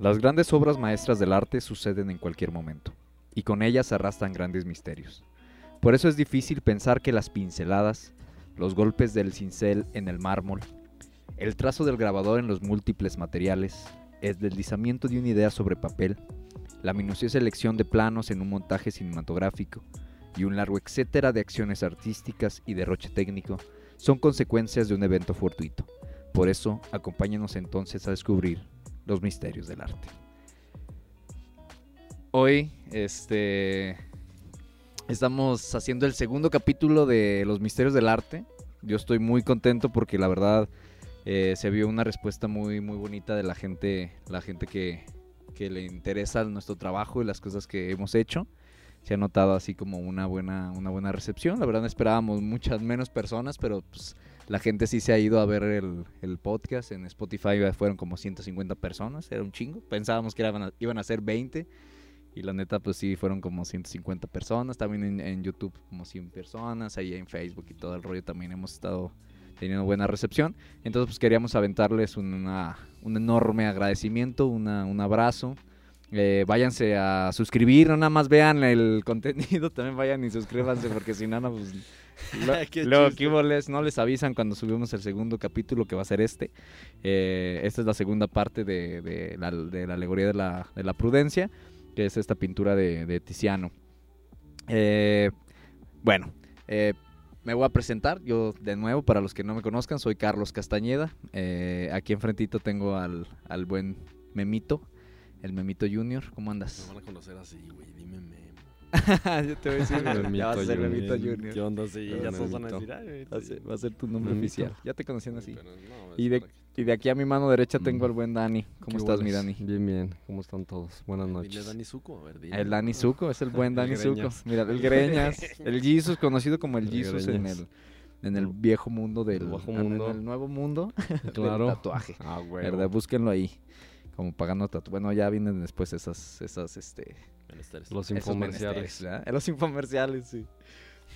Las grandes obras maestras del arte suceden en cualquier momento, y con ellas arrastran grandes misterios. Por eso es difícil pensar que las pinceladas, los golpes del cincel en el mármol, el trazo del grabador en los múltiples materiales, el deslizamiento de una idea sobre papel, la minuciosa elección de planos en un montaje cinematográfico y un largo etcétera de acciones artísticas y derroche técnico son consecuencias de un evento fortuito. Por eso, acompáñenos entonces a descubrir los misterios del arte. Hoy, este, estamos haciendo el segundo capítulo de los misterios del arte. Yo estoy muy contento porque la verdad eh, se vio una respuesta muy, muy bonita de la gente, la gente que, que le interesa nuestro trabajo y las cosas que hemos hecho. Se ha notado así como una buena, una buena recepción. La verdad esperábamos muchas menos personas, pero pues la gente sí se ha ido a ver el, podcast. En Spotify fueron como 150 personas, era un chingo. Pensábamos que iban a, ser 20 y la neta pues sí fueron como 150 personas. También en, YouTube como 100 personas, ahí en Facebook y todo el rollo también hemos estado teniendo buena recepción. Entonces pues queríamos aventarles una, un enorme agradecimiento, una, un abrazo. Eh, váyanse a suscribir, no nada más vean el contenido, también vayan y suscríbanse porque si no, no, pues, luego aquí les- no les avisan cuando subimos el segundo capítulo que va a ser este. Eh, esta es la segunda parte de, de la, de la alegoría de la, de la prudencia, que es esta pintura de, de Tiziano. Eh, bueno, eh, me voy a presentar. Yo, de nuevo, para los que no me conozcan, soy Carlos Castañeda. Eh, aquí enfrentito tengo al, al buen Memito, el Memito Junior. ¿Cómo Me andas? van a conocer así, güey. Dime memo. Yo te voy a decir, Memito ya vas a ser. Memito Junior. ¿Qué onda? Sí, Pero ya todos van a decir, ay, Va a ser, tu nombre Memito. oficial. Ya te conocían así. Pero no, Y de, y de aquí a mi mano derecha tengo Mm. al buen Dani. ¿Cómo ¿Qué estás, mi? Dani? Bien, bien. ¿Cómo están todos? Buenas Dile noches. Dani Zuko, a ver, dile. El Dani Zuko, es el buen Dani Zuko. Greñas. Mira, el Greñas, el Jesus, conocido como el El Jesus en el, en el viejo mundo del en el nuevo mundo Claro. del tatuaje. Ah, güey. ¿Verdad? Búsquenlo ahí. Como pagando tatu. Bueno, ya vienen después esas, esas, este, Menesteres. Los infomerciales. Los infomerciales, sí.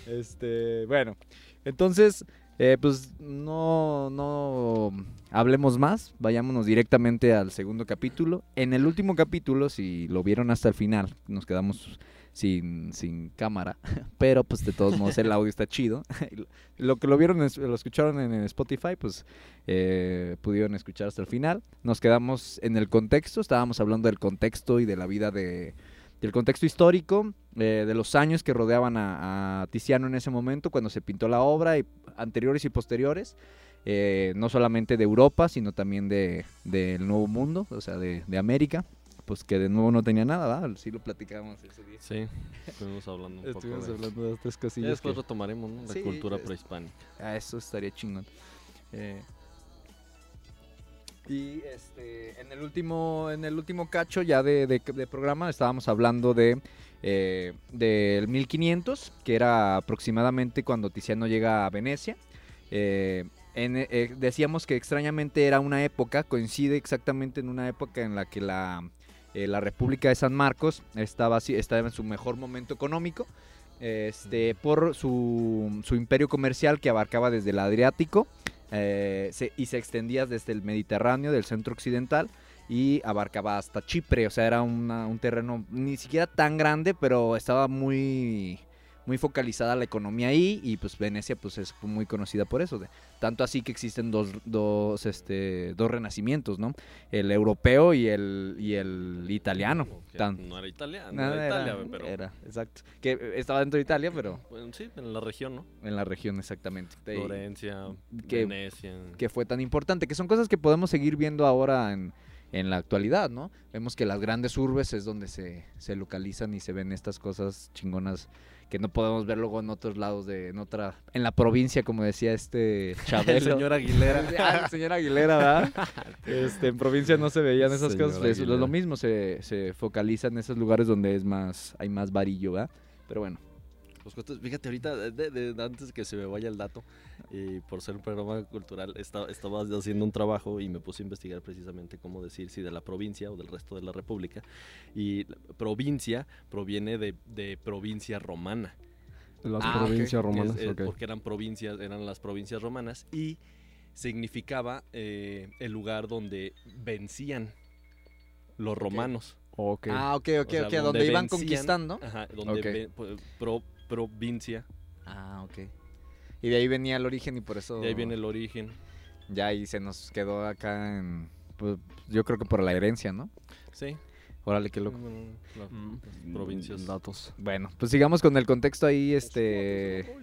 Este, bueno, entonces, eh, pues no, no hablemos más, vayámonos directamente al segundo capítulo. En el último capítulo, si lo vieron hasta el final, nos quedamos sin, sin cámara, pero pues de todos modos el audio está chido. lo que lo vieron, lo escucharon en Spotify, pues eh, pudieron escuchar hasta el final. Nos quedamos en el contexto, estábamos hablando del contexto y de la vida de, del contexto histórico, eh, de los años que rodeaban a, a Tiziano en ese momento, cuando se pintó la obra, y anteriores y posteriores, eh, no solamente de Europa, sino también de- del Nuevo Mundo, o sea, de, de América, pues que de nuevo no tenía nada, ¿verdad? Sí lo platicábamos ese día. Sí, estuvimos hablando un Estuvimos poco de hablando de Ya cosillas. después que- retomaremos, ¿no? La Sí, cultura prehispánica. Ah, eso estaría chingón. Eh, y este, en el último, en el último cacho ya de, programa estábamos hablando de eh, del 1500, que era aproximadamente cuando Tiziano llega a Venecia. Eh, eh, decíamos que extrañamente era una época, coincide exactamente en una época en la que la, eh, la República de San Marcos estaba, estaba en su mejor momento económico este, por su, su imperio comercial que abarcaba desde el Adriático eh, y se extendía desde el Mediterráneo, del centro occidental, y abarcaba hasta Chipre. O sea, era un terreno ni siquiera tan grande, pero estaba muy, muy focalizada la economía ahí, y pues Venecia pues es muy conocida por eso. de- tanto así que existen dos, dos, este, dos renacimientos, ¿no? El europeo y el, y el italiano. Tan- No era italiano, Nada, era Italia, era- pero... era, exacto. Que eh, estaba dentro de Italia, pero Bueno, sí, en la región, ¿no? en la región exactamente. Florencia, que- Venecia. que fue tan importante, que son cosas que podemos seguir viendo ahora en, en la actualidad, ¿no? Vemos que las grandes urbes es donde se, se localizan y se ven estas cosas chingonas que no podemos ver luego en otros lados de, en otra, en la provincia, como decía este Chabelo. El señor Aguilera. Ah, el señor Aguilera, ¿verdad? Este, en provincia no se veían esas Señor cosas. Es lo Aguilera. mismo, se, se focaliza en esos lugares donde es más, hay más varillo, ¿verdad? Pero bueno, Los cuentos- fíjate, ahorita, de- de- antes que se me vaya el dato, y por ser un programa cultural, esta- estaba haciendo un trabajo y me puse a investigar precisamente cómo decir si de la provincia o del resto de la república. Y la provincia proviene de, de provincia romana. Las Ah, provincias romanas, eh. Porque eran provincias, eran las provincias romanas y significaba eh, el lugar donde vencían. los romanos. Ok. Ah, ok, ok, O sea, ok. Donde, iban vencían- conquistando. Ajá, donde ve- pro- provincia. Ah, ok. Y de ahí venía el origen y por eso. De ahí viene el origen. Ya ahí se nos quedó acá en. Pues, yo creo que por la herencia, ¿no? Sí. Órale, qué loco. Bueno, las Mm, provincias. Datos. Bueno, pues sigamos con el contexto ahí, este...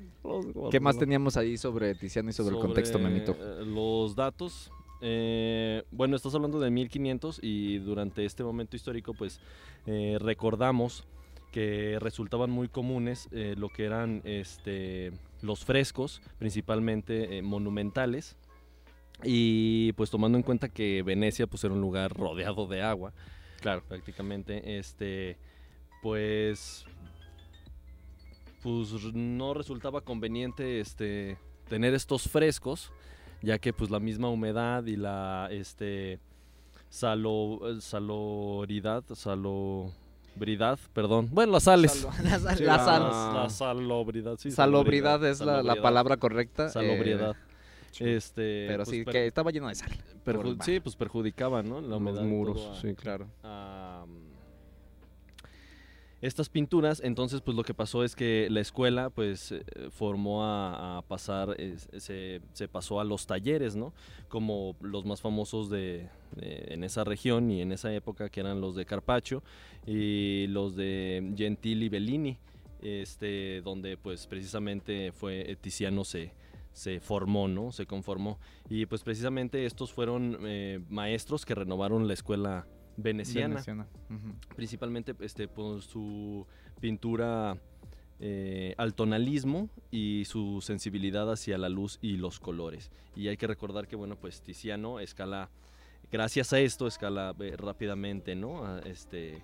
¿Qué más teníamos ahí sobre Tiziano y sobre, el contexto, Memito? Los datos. eh, bueno, estás hablando de 1500 y durante este momento histórico, pues eh, recordamos que resultaban muy comunes eh, lo que eran este, los frescos, principalmente eh, monumentales. Y pues tomando en cuenta que Venecia pues era un lugar rodeado de agua, Claro. prácticamente, este, pues, pues no resultaba conveniente, este, tener estos frescos, ya que pues la misma humedad y la, este, salo, eh, saloridad, salobridad, perdón, bueno, las sales. La sal. Sí, la la- sal. La salobridad, sí, Salobridad es la, la salobridad, palabra correcta. eh, Salobriedad. Este, pero pues, sí, per- que estaba lleno de sal. sí, pues perjudicaba, ¿no? La Los humedad muros, a- sí. Claro. a, mm, estas pinturas. Entonces, pues lo que pasó es que la escuela, pues, eh, formó a, pasar, eh, se, pasó a los talleres, ¿no? Como los más famosos de, de- en esa región y en esa época, que eran los de Carpaccio y los de Gentili Bellini, este, donde, pues, precisamente fue eh, Tiziano se se formó, ¿no? Se conformó. Y pues precisamente estos fueron eh, maestros que renovaron la escuela veneciana, Veneciana. Principalmente este, por su pintura eh, al tonalismo y su sensibilidad hacia la luz y los colores. Y hay que recordar que, bueno, pues Tiziano escala, gracias a esto, escala eh, rápidamente, ¿no? A- este,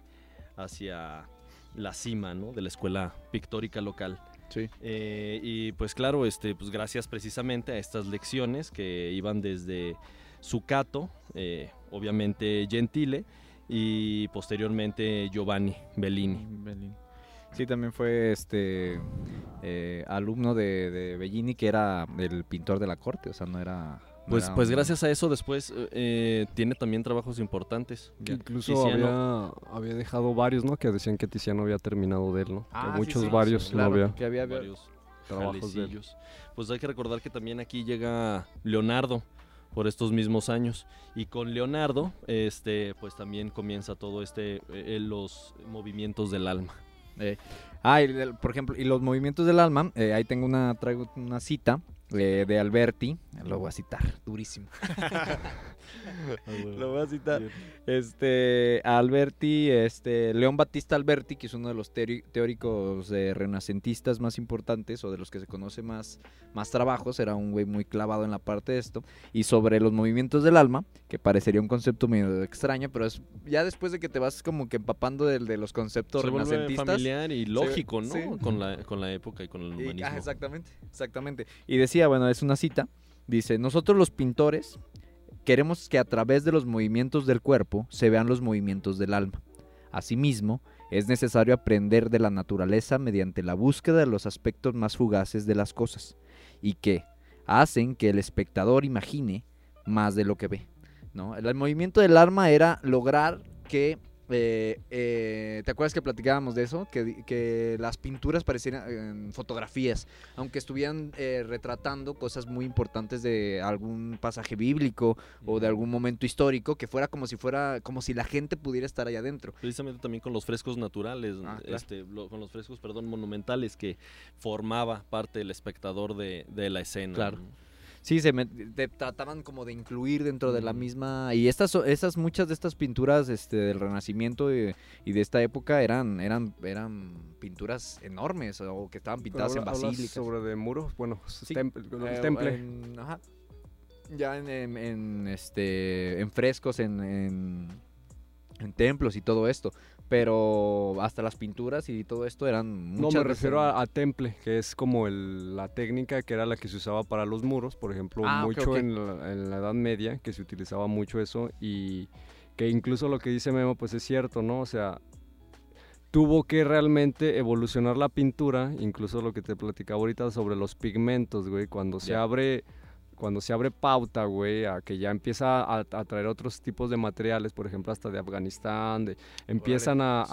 hacia la cima, ¿no? De la escuela pictórica local. Sí. Eh, y pues claro, este, pues gracias precisamente a estas lecciones que iban desde Zucato, eh, obviamente Gentile, y posteriormente Giovanni Bellini. Bellini. Sí, también fue este eh, alumno de, de Bellini, que era el pintor de la corte, o sea, no era... no Pues, era pues un- gracias a eso después eh, tiene también trabajos importantes. Ya. Incluso Tiziano. había, había dejado varios, ¿no? Que decían que Tiziano había terminado de él, ¿no? Ah, que sí, muchos sí, varios sí, no había que había, había- varios trabajos de él. jalecillos. Pues hay que recordar que también aquí llega Leonardo por estos mismos años. Y con Leonardo este pues también comienza todo este eh, eh, los movimientos del alma Eh, ah, y por ejemplo, y los movimientos del alma, eh, ahí tengo una, traigo una cita eh, de Alberti, lo voy a citar, durísimo. Lo voy a citar. Este, Alberti, este, León Battista Alberti, que es uno de los teóricos eh, renacentistas más importantes o de los que se conoce más, más trabajos, era un güey muy clavado en la parte de esto, y sobre los movimientos del alma, que parecería un concepto medio extraño, pero es ya después de que te vas como que empapando de, los conceptos se vuelve renacentistas. familiar y lógico no sí. con la con la época y con el Y- humanismo ah, exactamente, exactamente. Y decía, bueno, es una cita, dice, nosotros los pintores queremos que a través de los movimientos del cuerpo se vean los movimientos del alma. Asimismo, es necesario aprender de la naturaleza mediante la búsqueda de los aspectos más fugaces de las cosas y que hacen que el espectador imagine más de lo que ve. ¿no? El, el movimiento del alma era lograr que eh, eh, ¿Te acuerdas que platicábamos de eso? Que, di- que las pinturas parecieran eh, fotografías, aunque estuvieran eh, retratando cosas muy importantes de algún pasaje bíblico o de algún momento histórico, que fuera como si fuera, como si la gente pudiera estar ahí adentro. precisamente también con los frescos naturales Ah, claro. este lo- con los frescos perdón monumentales que formaba parte del espectador de, de la escena Claro. ¿no? Sí, se te trataban como de incluir dentro de la misma y estas esas muchas de estas pinturas este del Renacimiento y, y de esta época eran eran eran pinturas enormes o que estaban pintadas en Pero basílicas. sobre de muros, bueno, Sí. temple, Eh, temple. en- ajá. Ya en, en- en, este en frescos, en, en templos y todo esto. Pero hasta las pinturas y todo esto eran No, me refiero a, a temple, que es como el- la técnica que era la que se usaba para los muros, por ejemplo, Ah, mucho. En, la, en la Edad Media, que se utilizaba mucho eso y que incluso lo que dice Memo, pues es cierto, ¿no? O sea, tuvo que realmente evolucionar la pintura, incluso lo que te platicaba ahorita sobre los pigmentos, güey, cuando se abre cuando se abre pauta, güey, a que ya empieza a, a traer otros tipos de materiales, por ejemplo, hasta de Afganistán, de, empiezan a,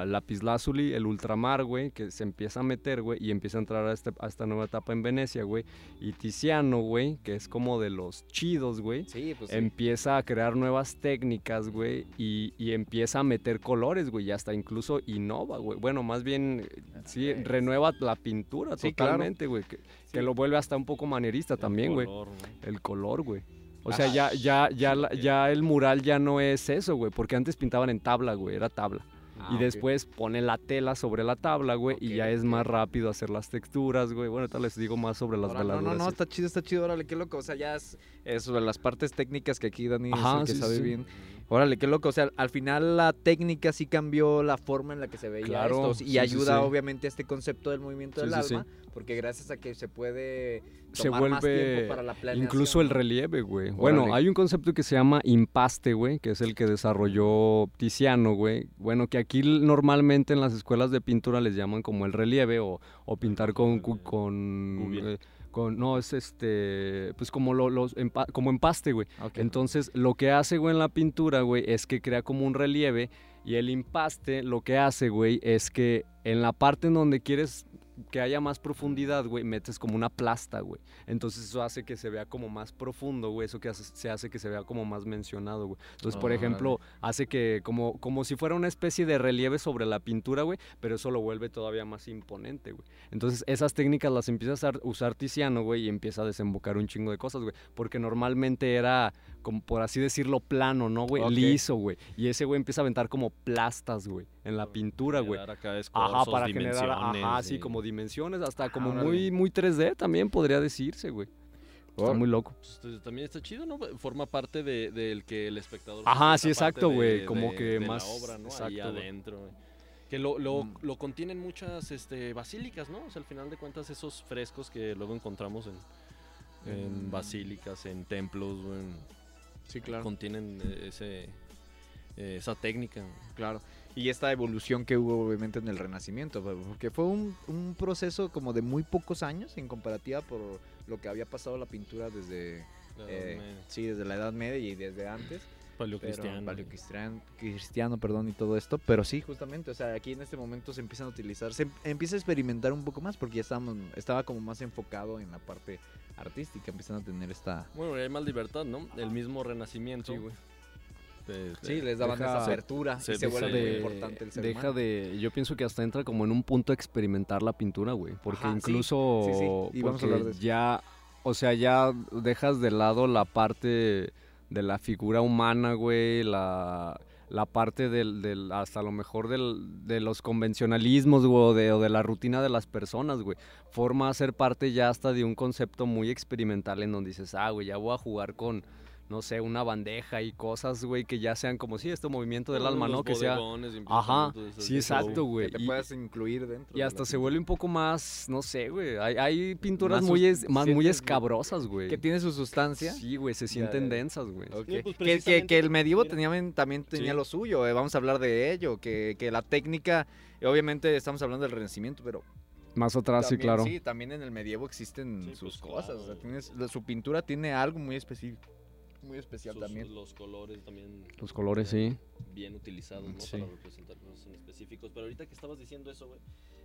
a lapislázuli, el ultramar, güey, que se empieza a meter, güey, y empieza a entrar a, este- a esta nueva etapa en Venecia, güey, y Tiziano, güey, que es como de los chidos, güey, Sí, pues empieza a crear nuevas técnicas, güey, y, y empieza a meter colores, güey, y hasta incluso innova, güey. Bueno, más bien, sí, renueva la pintura sí, totalmente, güey, que, que lo vuelve hasta un poco manierista también, güey. ¿no? El color, güey. O sea, Ah, ya, ya, ya, sí, la- ya el mural ya no es eso, güey, porque antes pintaban en tabla, güey, era tabla. Ah, y ok. después pone la tela sobre la tabla, güey, y Ok, ya es ok. más rápido hacer las texturas, güey. Bueno, ahorita les digo más sobre las Ahora, no, veladuras. no, no, y- está chido, está chido, órale, qué loco. O sea, ya es, es sobre las partes técnicas que aquí Dani es Ajá, el que sí, sabe sí. bien. Órale, qué loco. O sea, al final la técnica sí cambió la forma en la que se veía Claro, esto. Y sí, ayuda, sí. obviamente, a este concepto del movimiento Sí, del sí, sí. alma. Porque gracias a que se puede Se más vuelve tiempo para la planeación. Incluso el relieve, güey. Bueno, hay un concepto que se llama impaste, güey, que es el que desarrolló Tiziano, güey. Bueno, que aquí normalmente en las escuelas de pintura les llaman como el relieve o, o pintar con... con, eh, con no, es este... Pues como, lo- los, empa- como empaste, güey. Entonces, lo que hace, güey, en la pintura, güey, es que crea como un relieve y el impaste lo que hace, güey, es que en la parte en donde quieres que haya más profundidad, güey, metes como una plasta, güey. Entonces eso hace que se vea como más profundo, güey. Eso que hace, se hace que se vea como más mencionado, güey. Entonces, por ejemplo, hace que como, como si fuera una especie de relieve sobre la pintura, güey, pero eso lo vuelve todavía más imponente, güey. Entonces, esas técnicas las empieza a usar- usar Tiziano, güey, y empieza a desembocar un chingo de cosas, güey. Porque normalmente era, como por así decirlo, plano, ¿no, güey? Liso, güey. Y ese güey empieza a aventar como plastas, güey, en la pintura, güey. Ajá, para generar, ajá, sí, y- como dimensiones, hasta Ah, como muy, muy 3D también podría decirse, güey. Está muy loco. Pues, este, también está chido, ¿no? Forma parte de- del que el espectador... Ajá, sí, exacto, de- güey, como de- que de más- La obra, ¿no? Ahí exacto, güey. adentro, güey. Que lo, lo, Mm. lo contienen muchas este, basílicas, ¿no? O sea, al final de cuentas, esos frescos que luego encontramos en, en Mm. basílicas, en templos, güey, Sí, claro. contienen eh, ese, eh, esa técnica. Claro. Y esta evolución que hubo obviamente en el Renacimiento, pues, porque fue un, un proceso como de muy pocos años en comparativa por lo que había pasado la pintura desde, eh, sí, desde la Edad Media y desde antes. Paleocristiano. Pero, paleocristian- cristiano, perdón, y todo esto. Pero sí, justamente, o sea, aquí en este momento se empiezan a utilizar, se em- empieza a experimentar un poco más porque ya estábamos, estaba como más enfocado en la parte artística, empiezan a tener esta... Bueno, hay más libertad, ¿no? El mismo renacimiento. Sí, güey. Sí, les daban deja- esa apertura se y se vuelve muy importante el ser deja humano. de, yo pienso que hasta entra como en un punto de experimentar la pintura, güey, porque Ajá, incluso sí, sí, y vamos a hablar de eso. ya, o sea, ya dejas de lado la parte de la figura humana, güey, la, la parte del, del hasta lo mejor del, de los convencionalismos, güey, o de, o de la rutina de las personas, güey. Forma a ser parte ya hasta de un concepto muy experimental en donde dices, ah, güey, ya voy a jugar con, no sé, una bandeja y cosas, güey, que ya sean como, sí, este movimiento del alma, ¿no? Que sea... Ajá, sí, exacto, güey. que te y- puedas incluir dentro. y de hasta se pintura. vuelve un poco más, no sé, güey. Hay, hay pinturas Más muy, es- más muy escabrosas, güey. Que tiene su sustancia. Sí, güey, se sienten ya. densas, güey. Ok. No, pues, que, que- precisamente- que el medievo tenía, también tenía Sí. lo suyo, eh, vamos a hablar de ello, que, que la técnica, obviamente estamos hablando del Renacimiento, pero Más atrás, sí, claro. sí, también en el medievo existen Sí, sus pues, cosas, claro. o sea, tienes- su pintura tiene algo muy específico, muy especial Sus- también. Los colores también. Los colores, sí. Bien utilizados, ¿no? Sí. Para representar cosas en específicos. Pero ahorita que estabas diciendo eso, güey,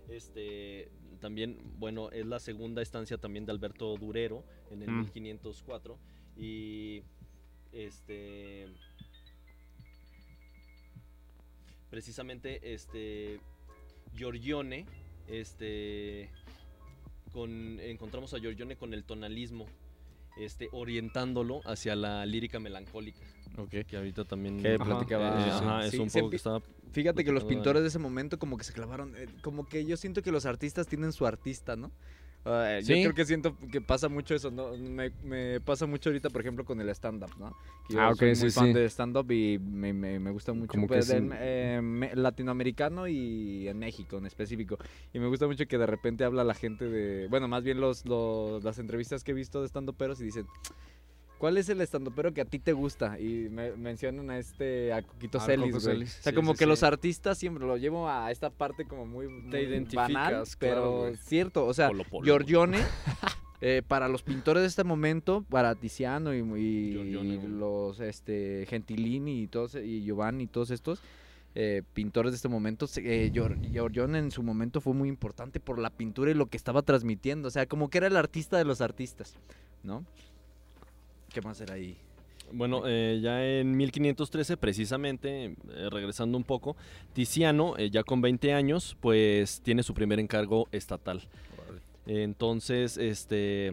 este, también, bueno, es la segunda estancia también de Alberto Durero en el Mm. 1504. Y, este, precisamente, este, Giorgione, este, con, encontramos a Giorgione con el tonalismo. Este, orientándolo hacia la lírica melancólica. Que ahorita también. Que platicaba. Eh, ajá, sí. es Sí, un poco que estaba. Fíjate que los pintores de ese momento como que se clavaron, eh, como que yo siento que los artistas tienen su artista, ¿no? Yo creo que siento que pasa mucho eso, ¿no? Me, me pasa mucho ahorita, por ejemplo, con el stand-up, ¿no? Que yo Ah, ok, soy sí, muy fan sí. de stand-up y me, me, me gusta mucho Como pues, del, eh, me- latinoamericano y en México en específico. Y me gusta mucho que de repente habla la gente de, bueno, más bien los, los- las entrevistas que he visto de stand-uperos y dicen... ¿Cuál es el estandopero que a ti te gusta? Y me mencionan a este, a Coquito Ah, Celis, Coco güey. Celis. O sea, Sí, como sí, que sí. los artistas siempre lo llevo a esta parte como muy, muy identificas, banal, claro, pero güey. cierto. O sea, Polo Polo, Giorgione, Eh, para los pintores de este momento, para Tiziano y, y- Giorgione. y los este, Gentilini y, todos, y Giovanni y todos estos eh, pintores de este momento, eh, Gior- Giorgione en su momento fue muy importante por la pintura y lo que estaba transmitiendo. O sea, como que era el artista de los artistas, ¿no? ¿Qué más era ahí? Bueno, eh, ya en 1513, precisamente, eh, regresando un poco, Tiziano, eh, ya con 20 años, pues tiene su primer encargo estatal. Entonces, este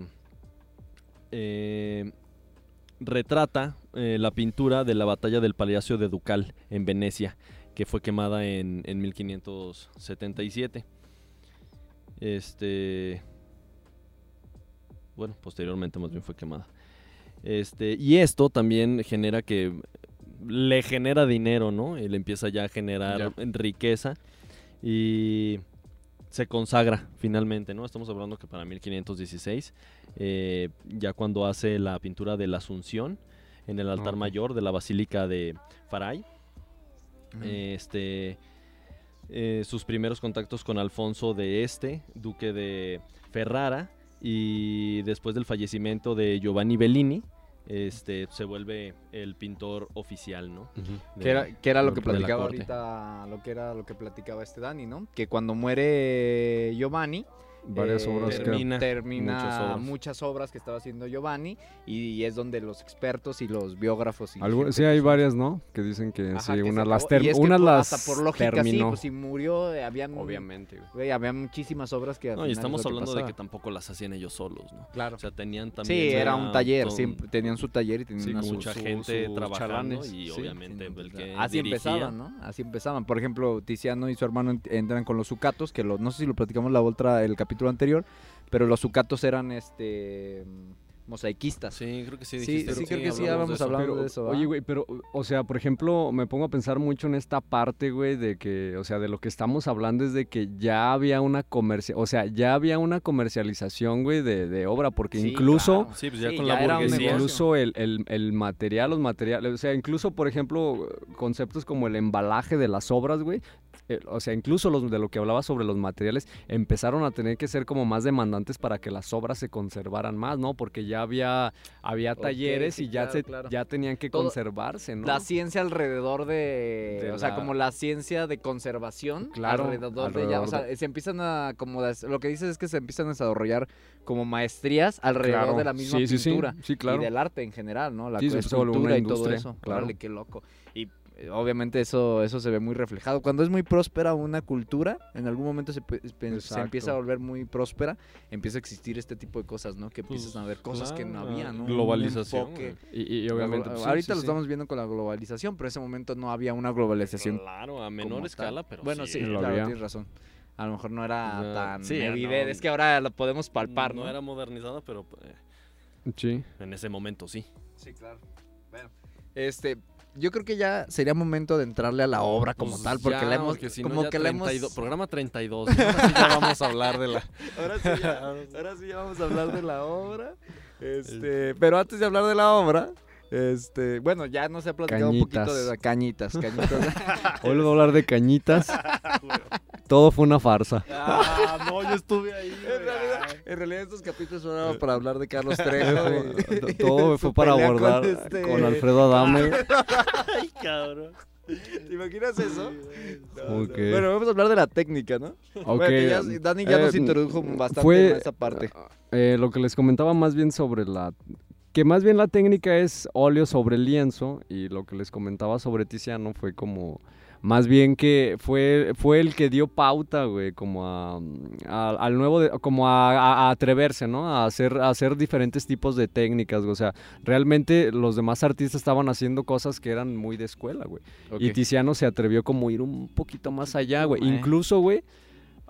retrata la pintura de la batalla del Palacio de Ducal en Venecia, que fue quemada en, en 1577. Este. Bueno, posteriormente más bien fue quemada. Este, y esto también genera que le genera dinero, ¿no? Él empieza ya a generar Ya. riqueza y se consagra finalmente, ¿no? Estamos hablando que para 1516, eh, ya cuando hace la pintura de la Asunción en el altar mayor de la Basílica de Faray, este, eh, sus primeros contactos con Alfonso de Este, duque de Ferrara, y después del fallecimiento de Giovanni Bellini, este, se vuelve el pintor oficial, ¿no? De- Que era, era lo que platicaba ahorita, lo que era lo que platicaba este Dani, ¿no? Que cuando muere Giovanni, Varias eh, obras que... termina. termina muchas obras. muchas obras que estaba haciendo Giovanni y, es donde los expertos y los biógrafos y sí, que hay son- varias, ¿no? Que dicen que Ajá, sí, que unas las, acabó. ter- Y es que unas por- las hasta por lógica terminó. sí, pues si murió eh, habían Obviamente, güey. había muchísimas obras que al No, y es estamos hablando de que tampoco las hacían ellos solos, ¿no? claro. O sea, tenían también... Sí, era un taller, siempre tenían su taller y tenían Sí, una su- mucha su- gente sus trabajando chalanes, y obviamente Sí, el que Así dirigía- empezaban, ¿no? Así empezaban. Por ejemplo, Tiziano y su hermano ent- entran con los sucatos, que lo- no sé si lo platicamos la otra, el capítulo anterior, pero los sucatos eran este mosaiquistas. Sí, creo que sí Sí, dijiste. sí, creo que sí, hablamos habíamos de Pero, de eso, Oye, güey, pero, o sea, por ejemplo, me pongo a pensar mucho en esta parte, güey, de que, o sea, de lo que estamos hablando es de que ya había una comercia, o sea, ya había una comercialización, güey, de, de obra, porque Sí, incluso... claro. Sí, pues ya Sí, con ya la era. Incluso el, el- el material, los materiales, o sea, incluso, por ejemplo, conceptos como el embalaje de las obras, güey, eh, o sea, incluso los de lo que hablaba sobre los materiales, empezaron a tener que ser como más demandantes para que las obras se conservaran más, ¿no? Porque ya había, había talleres sí, y ya, claro, se, claro. ya tenían que Todo- conservarse, ¿no? La ciencia alrededor de, De o sea, como la ciencia de conservación Claro, alrededor, de ella, o sea, se empiezan a como lo que dices es que se empiezan a desarrollar como maestrías alrededor Claro. de la misma Sí, sí, sí, pintura sí, claro. y del arte en general, ¿no? La Sí, se empezó a volver escultura una y todo eso. claro. Órale, qué loco. Eh, obviamente eso eso se ve muy reflejado. Cuando es muy próspera una cultura, en algún momento se, empieza a volver muy próspera, empieza a existir este tipo de cosas, ¿no? Que Pues, empiezan a ver cosas que no claro, había, ¿no? Globalización. Y, y obviamente... pues, sí, ahorita sí, lo sí. estamos viendo con la globalización, pero en ese momento no había una globalización. Claro, a menor escala, tal. pero Bueno, sí, lo claro, había. tienes razón. A lo mejor no era O sea, tan sí, evidente. no. Es que ahora lo podemos palpar, ¿no? No era modernizada, pero eh, Sí. en ese momento sí. Sí, claro. Bueno, este, yo creo que ya sería momento de entrarle a la obra como Pues tal, porque ya, la hemos, porque si no, como ya que la hemos... 32 Programa 32. ¿no? Ahora sí ya vamos a hablar de la... Ahora sí, ya, ahora sí ya vamos a hablar de la obra. Este, pero antes de hablar de la obra, este, bueno, ya nos ha platicado un poquito de la cañitas, cañitas. Hoy les voy a hablar de cañitas. Todo fue una farsa. Ah, no, yo estuve ahí. en, realidad, en realidad estos capítulos son para hablar de Carlos Trejo. y- Todo fue para abordar con, este- con Alfredo Adame. Ay, cabrón. ¿Te imaginas eso? No, no. Ok. Bueno, vamos a hablar de la técnica, ¿no? Ok, Bueno, que ya- Dani ya nos eh, introdujo bastante fue- en esa parte. Eh, lo que les comentaba más bien sobre la... Que más bien la técnica es óleo sobre lienzo y lo que les comentaba sobre Tiziano fue como... Más bien que fue, fue el que dio pauta, güey, como a, a- al nuevo, de- como a, a- a atreverse, ¿no? A hacer, a hacer diferentes tipos de técnicas, güey. O sea, realmente los demás artistas estaban haciendo cosas que eran muy de escuela, güey. Y. Tiziano se atrevió como a ir un poquito más allá, güey. Incluso, güey,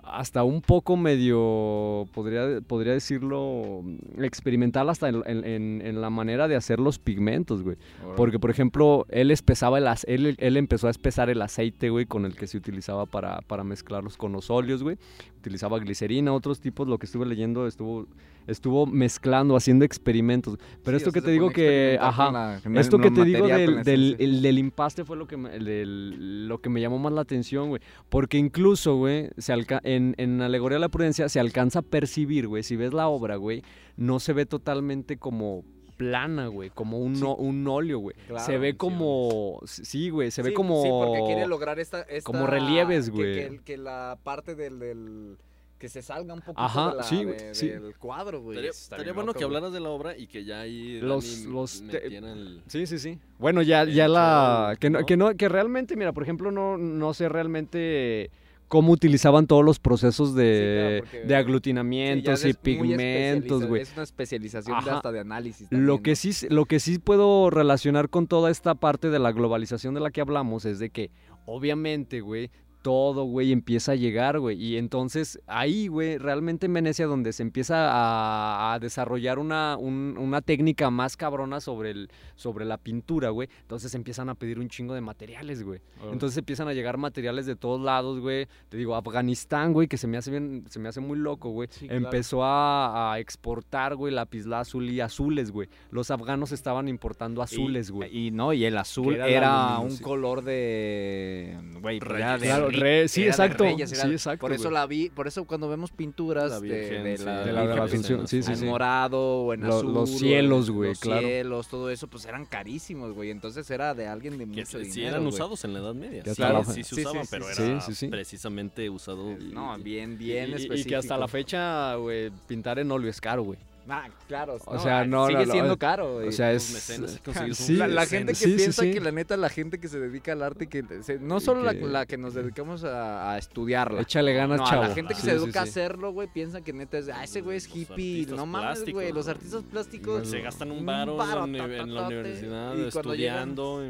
hasta un poco medio, podría, podría decirlo, experimental hasta en, en- en- en la manera de hacer los pigmentos, güey. Porque, por ejemplo, él espesaba el él, él empezó a espesar el aceite, güey, con el que se utilizaba para, para mezclarlos con los óleos, güey. Utilizaba glicerina, otros tipos, lo que estuve leyendo, estuvo, estuvo mezclando, haciendo experimentos. Pero Sí, esto o que te digo que, ajá, la- esto que te digo material, del, del, esencia. el del impaste fue lo que me, del- lo que me llamó más la atención, güey. Porque incluso, güey, se alca- en, en Alegoría de la Prudencia se alcanza a percibir, güey, si ves la obra, güey, no se ve totalmente como plana, güey, como un, Sí. no- un óleo, güey. Claro, se ve como, sí, güey, se ve como... Sí, porque quiere lograr esta... esta- como relieves, que- güey. Que, que la parte del... del- que se salga un poquito Ajá, de la- sí, de- sí. del cuadro, güey. Estaría, bueno loco, que hablaras de la obra y que ya ahí Los- los te- el- Sí, sí, sí. Bueno, ya, ya la... Que no, ¿no? que no, que realmente, mira, por ejemplo, no, no sé realmente cómo utilizaban todos los procesos de, Sí, claro, porque- de aglutinamientos y pigmentos, güey. Es una especialización Ajá. hasta de análisis. Lo que, ¿no? sí, lo que sí puedo relacionar con toda esta parte de la globalización de la que hablamos es de que, obviamente, güey, todo, güey, empieza a llegar, güey. Y entonces ahí, güey, realmente en Venecia donde se empieza a, a desarrollar una, un- una técnica más cabrona sobre, el, sobre la pintura, güey. Entonces empiezan a pedir un chingo de materiales, güey. Entonces empiezan a llegar materiales de todos lados, güey. Te digo, Afganistán, güey, que se me hace bien, se me hace muy loco, güey. Sí, claro. Empezó a, a exportar, güey, lapislázuli y azules, güey. Los afganos estaban importando azules, güey. Y, no, y el azul era un color de. Güey, Claro, re- sí, exacto, reyes, era- sí, exacto, Por eso güey. la vi, por eso cuando vemos pinturas de, Virgen, de sí, la, de la- la Asunción, sí, sí, en sí. morado o en Lo- azul. los cielos, güey, los claro. cielos, todo eso, pues eran carísimos, güey. Entonces era de alguien de mucho dinero. sí eran güey. usados en la Edad Media. Que Sí, se Sí, sí, usaban, sí, pero sí. era Sí, sí, sí. precisamente usado. No, bien, bien y, específico. y que hasta la fecha, güey, pintar en óleo es caro, güey. Ah, claro. O sea, no, Sigue no, no, siendo eh, caro, güey. O sea, es... mecenas, sí, la, gente que sí, piensa sí. que la neta, la gente que se dedica al arte, que se- no solo la, que- la que nos dedicamos a, a estudiarla. Échale ganas, no, chavo. la gente que Sí, se sí, dedica a hacerlo, güey, piensa que neta es, ah, ese güey es hippie. No mames, güey. Los artistas plásticos. Se gastan un varo en, la en universidad llegan- estudiando.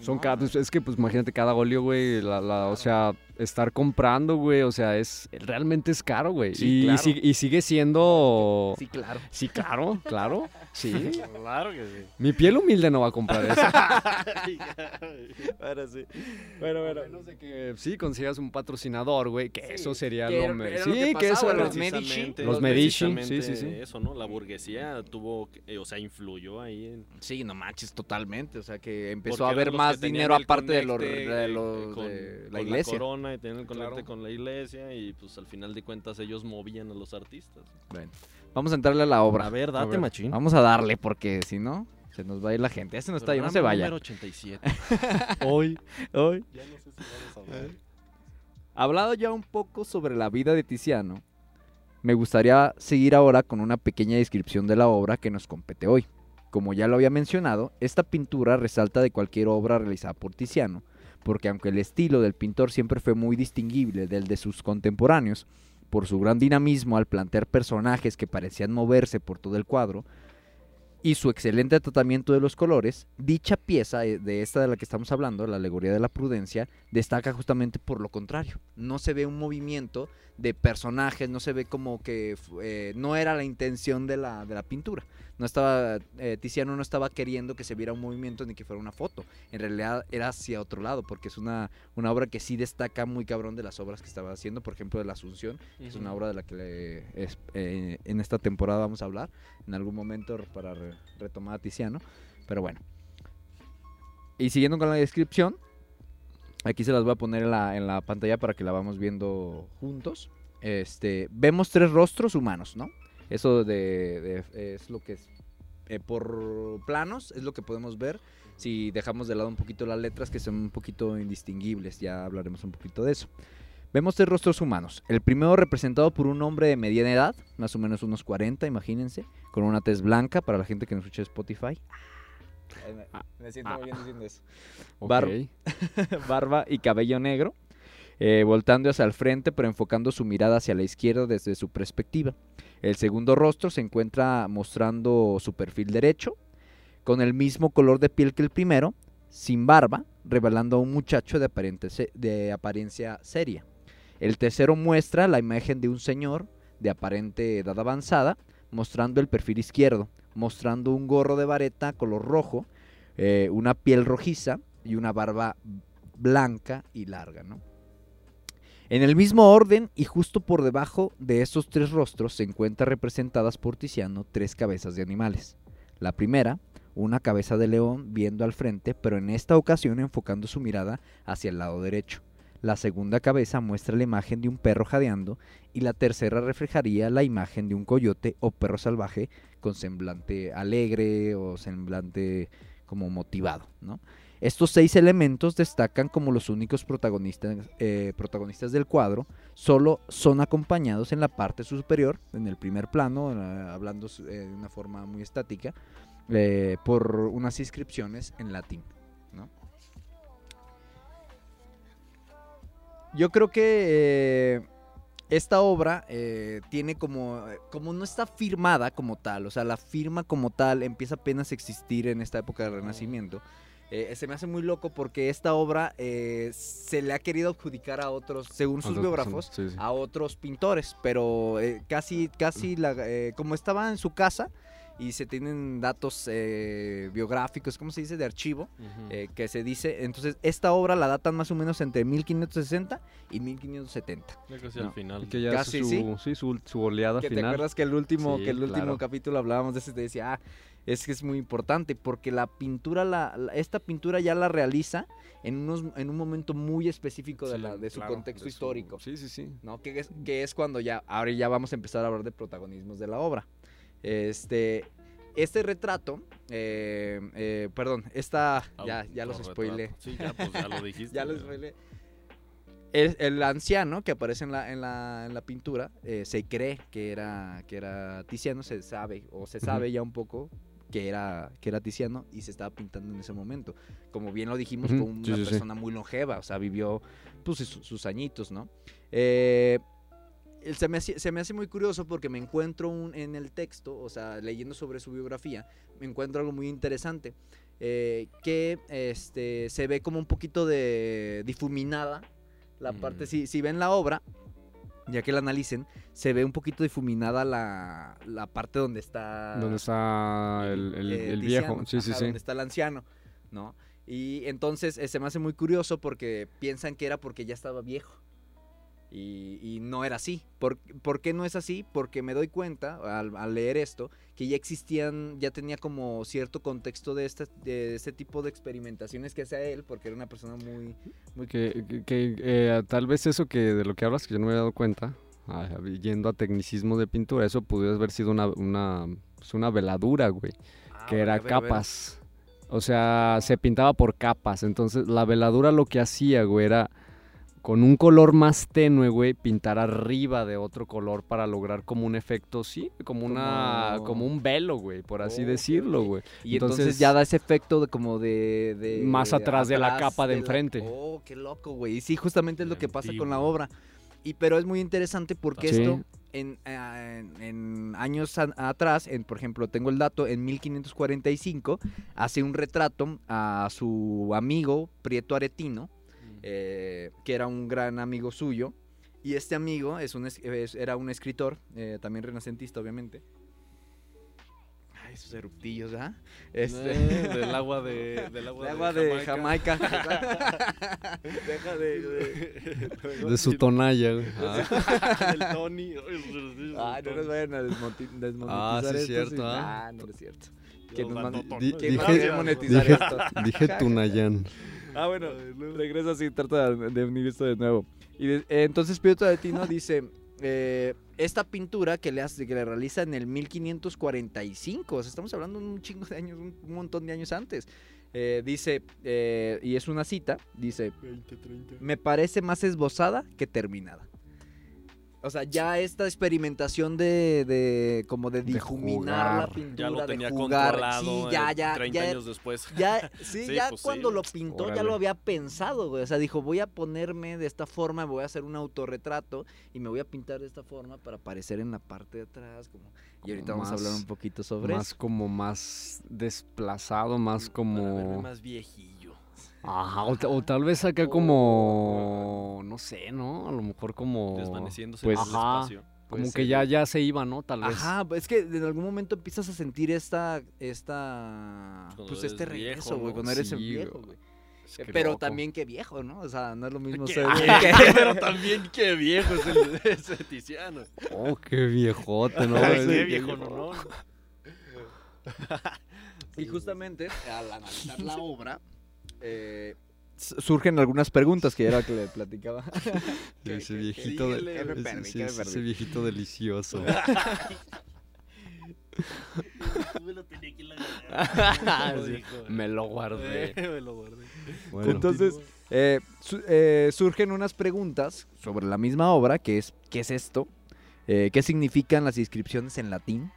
Son caros, es que pues imagínate cada óleo, güey, la, la- o sea, estar comprando, güey, o sea, es realmente es caro, güey. Sí, y, y claro. sigue, y sigue siendo... Sí, claro. Sí, claro, claro, sí. Claro que sí. Mi piel humilde no va a comprar eso. Ahora sí. Bueno, bueno. menos de que sí consigas un patrocinador, güey, que Sí, eso sería que lo era- me- era lo Sí, que que eso pasaba, era- los Medici. Los Medici, sí, sí, sí. Eso, ¿no? La burguesía tuvo, eh, o sea, influyó ahí en... Sí, no manches, totalmente. O sea, que empezó porque a haber los más dinero aparte de, lo, conecte, de, eh, lo- con- de la iglesia. corona y tenían el conecte Claro. con la iglesia y pues al final de cuentas ellos movían a los artistas. Bueno, vamos a entrarle a la obra. A ver, date ver. machín. Vamos a darle, porque si no, se nos va a ir la gente. Ese no está ahí, no se vaya. número 87. Hoy, hoy. ya no sé si vamos a hablar. Hablado ya un poco sobre la vida de Tiziano, me gustaría seguir ahora con una pequeña descripción de la obra que nos compete hoy. Como ya lo había mencionado, esta pintura resalta de cualquier obra realizada por Tiziano, porque aunque el estilo del pintor siempre fue muy distinguible del de sus contemporáneos, por su gran dinamismo al plantear personajes que parecían moverse por todo el cuadro, y su excelente tratamiento de los colores, dicha pieza eh, de esta de la que estamos hablando, la alegoría de la prudencia, destaca justamente por lo contrario. No se ve un movimiento de personajes, no se ve como que eh, no era la intención de la, de la pintura. No estaba, eh, Tiziano no estaba queriendo que se viera un movimiento ni que fuera una foto. En realidad era hacia otro lado, porque es una, una obra que sí destaca muy cabrón de las obras que estaba haciendo, por ejemplo, de la Asunción, que es una obra de la que le- es- eh, en esta temporada vamos a hablar, en algún momento para re- retomar a Tiziano. Pero bueno. Y siguiendo con la descripción, aquí se las voy a poner en la, en la pantalla para que la vamos viendo juntos. Este, vemos tres rostros humanos, ¿no? Eso de, de- es lo que es eh, por planos es lo que podemos ver si dejamos de lado un poquito las letras que son un poquito indistinguibles, ya hablaremos un poquito de eso. Vemos tres rostros humanos. El primero representado por un hombre de mediana edad, más o menos unos 40, imagínense, con una tez blanca para la gente que nos escucha Spotify. Me siento muy bien diciendo eso. Bar- barba y cabello negro, eh, voltando hacia el frente pero enfocando su mirada hacia la izquierda desde su perspectiva. El segundo rostro se encuentra mostrando su perfil derecho, con el mismo color de piel que el primero, sin barba, revelando a un muchacho de, de apariencia seria. El tercero muestra la imagen de un señor de aparente edad avanzada, mostrando el perfil izquierdo, mostrando un gorro de vareta color rojo, eh, una piel rojiza y una barba blanca y larga, ¿no? En el mismo orden y justo por debajo de estos tres rostros se encuentran representadas por Tiziano tres cabezas de animales. La primera, una cabeza de león viendo al frente, pero en esta ocasión enfocando su mirada hacia el lado derecho. La segunda cabeza muestra la imagen de un perro jadeando y la tercera reflejaría la imagen de un coyote o perro salvaje con semblante alegre o semblante como motivado, ¿no? Estos seis elementos destacan como los únicos protagonistas, eh, protagonistas del cuadro, solo son acompañados en la parte superior, en el primer plano, eh, hablando eh, de una forma muy estática, eh, por unas inscripciones en latín. ¿no? Yo creo que eh, esta obra eh, tiene como, como no está firmada como tal, o sea, la firma como tal empieza apenas a existir en esta época del Renacimiento. Eh, se me hace muy loco porque esta obra eh, se le ha querido adjudicar a otros, según sus biógrafos, sí, sí. a otros pintores, pero eh, casi, casi, la, eh, como estaba en su casa y se tienen datos eh, biográficos, ¿cómo se dice? De archivo, eh, que se dice, entonces esta obra la datan más o menos entre 1560 y 1570. Ya casi no. al final. Y que ya Casi, su, sí. sí, su, su oleada Que te final. acuerdas que el último, Sí, que el último claro. capítulo hablábamos de ese, te decía, ah, es que es muy importante porque la pintura, la, la- esta pintura ya la realiza en, unos, en un momento muy específico de, Sí, la, de su claro, contexto de su- histórico. Sí, sí, sí. ¿no? Que es, que es cuando ya, ahora ya vamos a empezar a hablar de protagonismos de la obra. Este, este retrato, eh, eh, perdón, esta, ya, ya los spoilé. Sí, ya, pues ya lo dijiste. Ya los spoilé. El, el anciano que aparece en la, en la, en la pintura eh, se cree que era, que era Tiziano, se sabe, o se sabe ya un poco que era, que era Tiziano y se estaba pintando en ese momento. Como bien lo dijimos, Ujú, fue una sí, sí, sí. persona muy longeva, o sea, vivió pues, su- sus añitos, ¿no? Eh, se, me, hace- se me hace muy curioso porque me encuentro un- en el texto, o sea, leyendo sobre su biografía, me encuentro algo muy interesante, eh, que este, se ve como un poquito de difuminada la parte, Mm. si, si ven la obra, ya que la analicen, se ve un poquito difuminada la, la parte donde está... ¿Dónde está el, el- eh, el viejo? Sí, sí, sí. Donde está el anciano, ¿no? Y entonces eh, se me hace muy curioso porque piensan que era porque ya estaba viejo. Y, y no era así. ¿Por, por qué no es así? Porque me doy cuenta al, al leer esto que ya existían, ya tenía como cierto contexto de este, de este tipo de experimentaciones que hacía él, porque era una persona muy... muy Que, eh, tal vez eso que de lo que hablas, que yo no me había dado cuenta, yendo a tecnicismo de pintura, eso pudiera haber sido una, una, pues, una veladura, güey, Ah, que era ver. capas. O sea, se pintaba por capas. Entonces, la veladura lo que hacía, güey, era con un color más tenue, güey, pintar arriba de otro color para lograr como un efecto, sí, como una, Como- como un velo, güey, por así Oh, decirlo, güey. Y entonces, Entonces, ya da ese efecto de como de... de- Más atrás de la capa de enfrente. Oh, qué loco, güey. Y sí, justamente es lo que pasa con la obra. Y pero es muy interesante porque Sí. esto en, en- en años a- atrás, en, por ejemplo, tengo el dato, en 1545 hace un retrato a su amigo Prieto Aretino, eh, que era un gran amigo suyo. Y este amigo es un, es- era un escritor, eh, también renacentista, obviamente. Ay, esos eruptillos, ¿ah? Este... Eh, del agua de, del agua agua de Jamaica. Deja de... De su tonalla, güey. del Tony. Ay, no nos vayan a desmonetizar Ah, sí, esto, cierto, Ah, ah. no es cierto. Que nos, man- dije- dije-. Dije Tunayán. Ah, bueno, regresa así, trata de, unir esto de nuevo. Y de- eh, entonces Pietro de Tino dice, eh, esta pintura que le, hace, que le realiza en el 1545, o sea, estamos hablando un chingo de años, un, un montón de años antes. Eh, dice, eh, y es una cita, dice, 20, 30. me parece más esbozada que terminada. O sea, ya esta experimentación de, de como de De difuminar la pintura, Ya lo de jugar, controlado. sí, ya, eh, ya, 30 ya, años después. ya, sí, Sí, ya pues sí. cuando lo pintó ya lo había pensado, güey. O sea, dijo, voy a ponerme de esta forma, voy a hacer un autorretrato y me voy a pintar de esta forma para aparecer en la parte de atrás. Como... Y ahorita Como vamos a hablar más- un poquito sobre Más eso. como más desplazado, más Para verme como... más viejillo. Ajá, o, o tal vez acá como... No sé, ¿no? A lo mejor como... Desvaneciéndose pues, en el ajá. espacio. Como que ya, ya se iba, ¿no? Tal vez. Ajá, pues es que en algún momento empiezas a sentir esta, esta, Cuando pues este viejo, regreso, güey, ¿no? cuando eres Sí, viejo, güey. Es que Pero loco. también que viejo, ¿no? O sea, no es lo mismo ¿Qué? ser... Que- Pero también qué viejo es el, ese Tiziano. Oh, qué viejote, ¿no? Qué viejo, no, no. Y justamente al analizar la obra, eh, surgen algunas preguntas que era lo que le platicaba. Ese viejito, de- Síguele, Ya me ese- perdí, ese- ya me ese perdí. viejito delicioso. Me lo tenía aquí en la garganta. Lo Sí, dijo. Me lo guardé. Me lo guardé. Bueno, Entonces, eh, su- eh, surgen unas preguntas sobre la misma obra, que es, ¿qué es esto? Eh, ¿Qué significan las inscripciones en latín?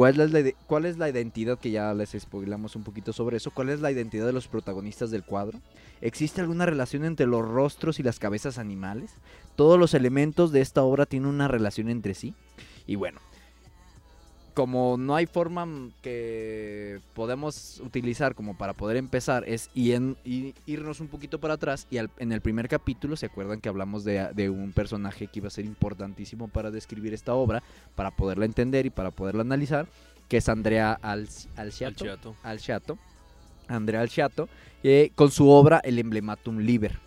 ¿Cuál es, la, ide- ¿Cuál es la identidad, que ya les spoilamos un poquito sobre eso? ¿Cuál es la identidad de los protagonistas del cuadro? ¿Existe alguna relación entre los rostros y las cabezas animales? Todos los elementos de esta obra tienen una relación entre sí. Y bueno, como no hay forma que podemos utilizar como para poder empezar, es y en- y irnos un poquito para atrás. Y al- en el primer capítulo, ¿se acuerdan que hablamos de, de un personaje que iba a ser importantísimo para describir esta obra, para poderla entender y para poderla analizar? Que es Andrea Al- Alciato. Alciato. Andrea Alciato, eh, con su obra El Emblematum Liber.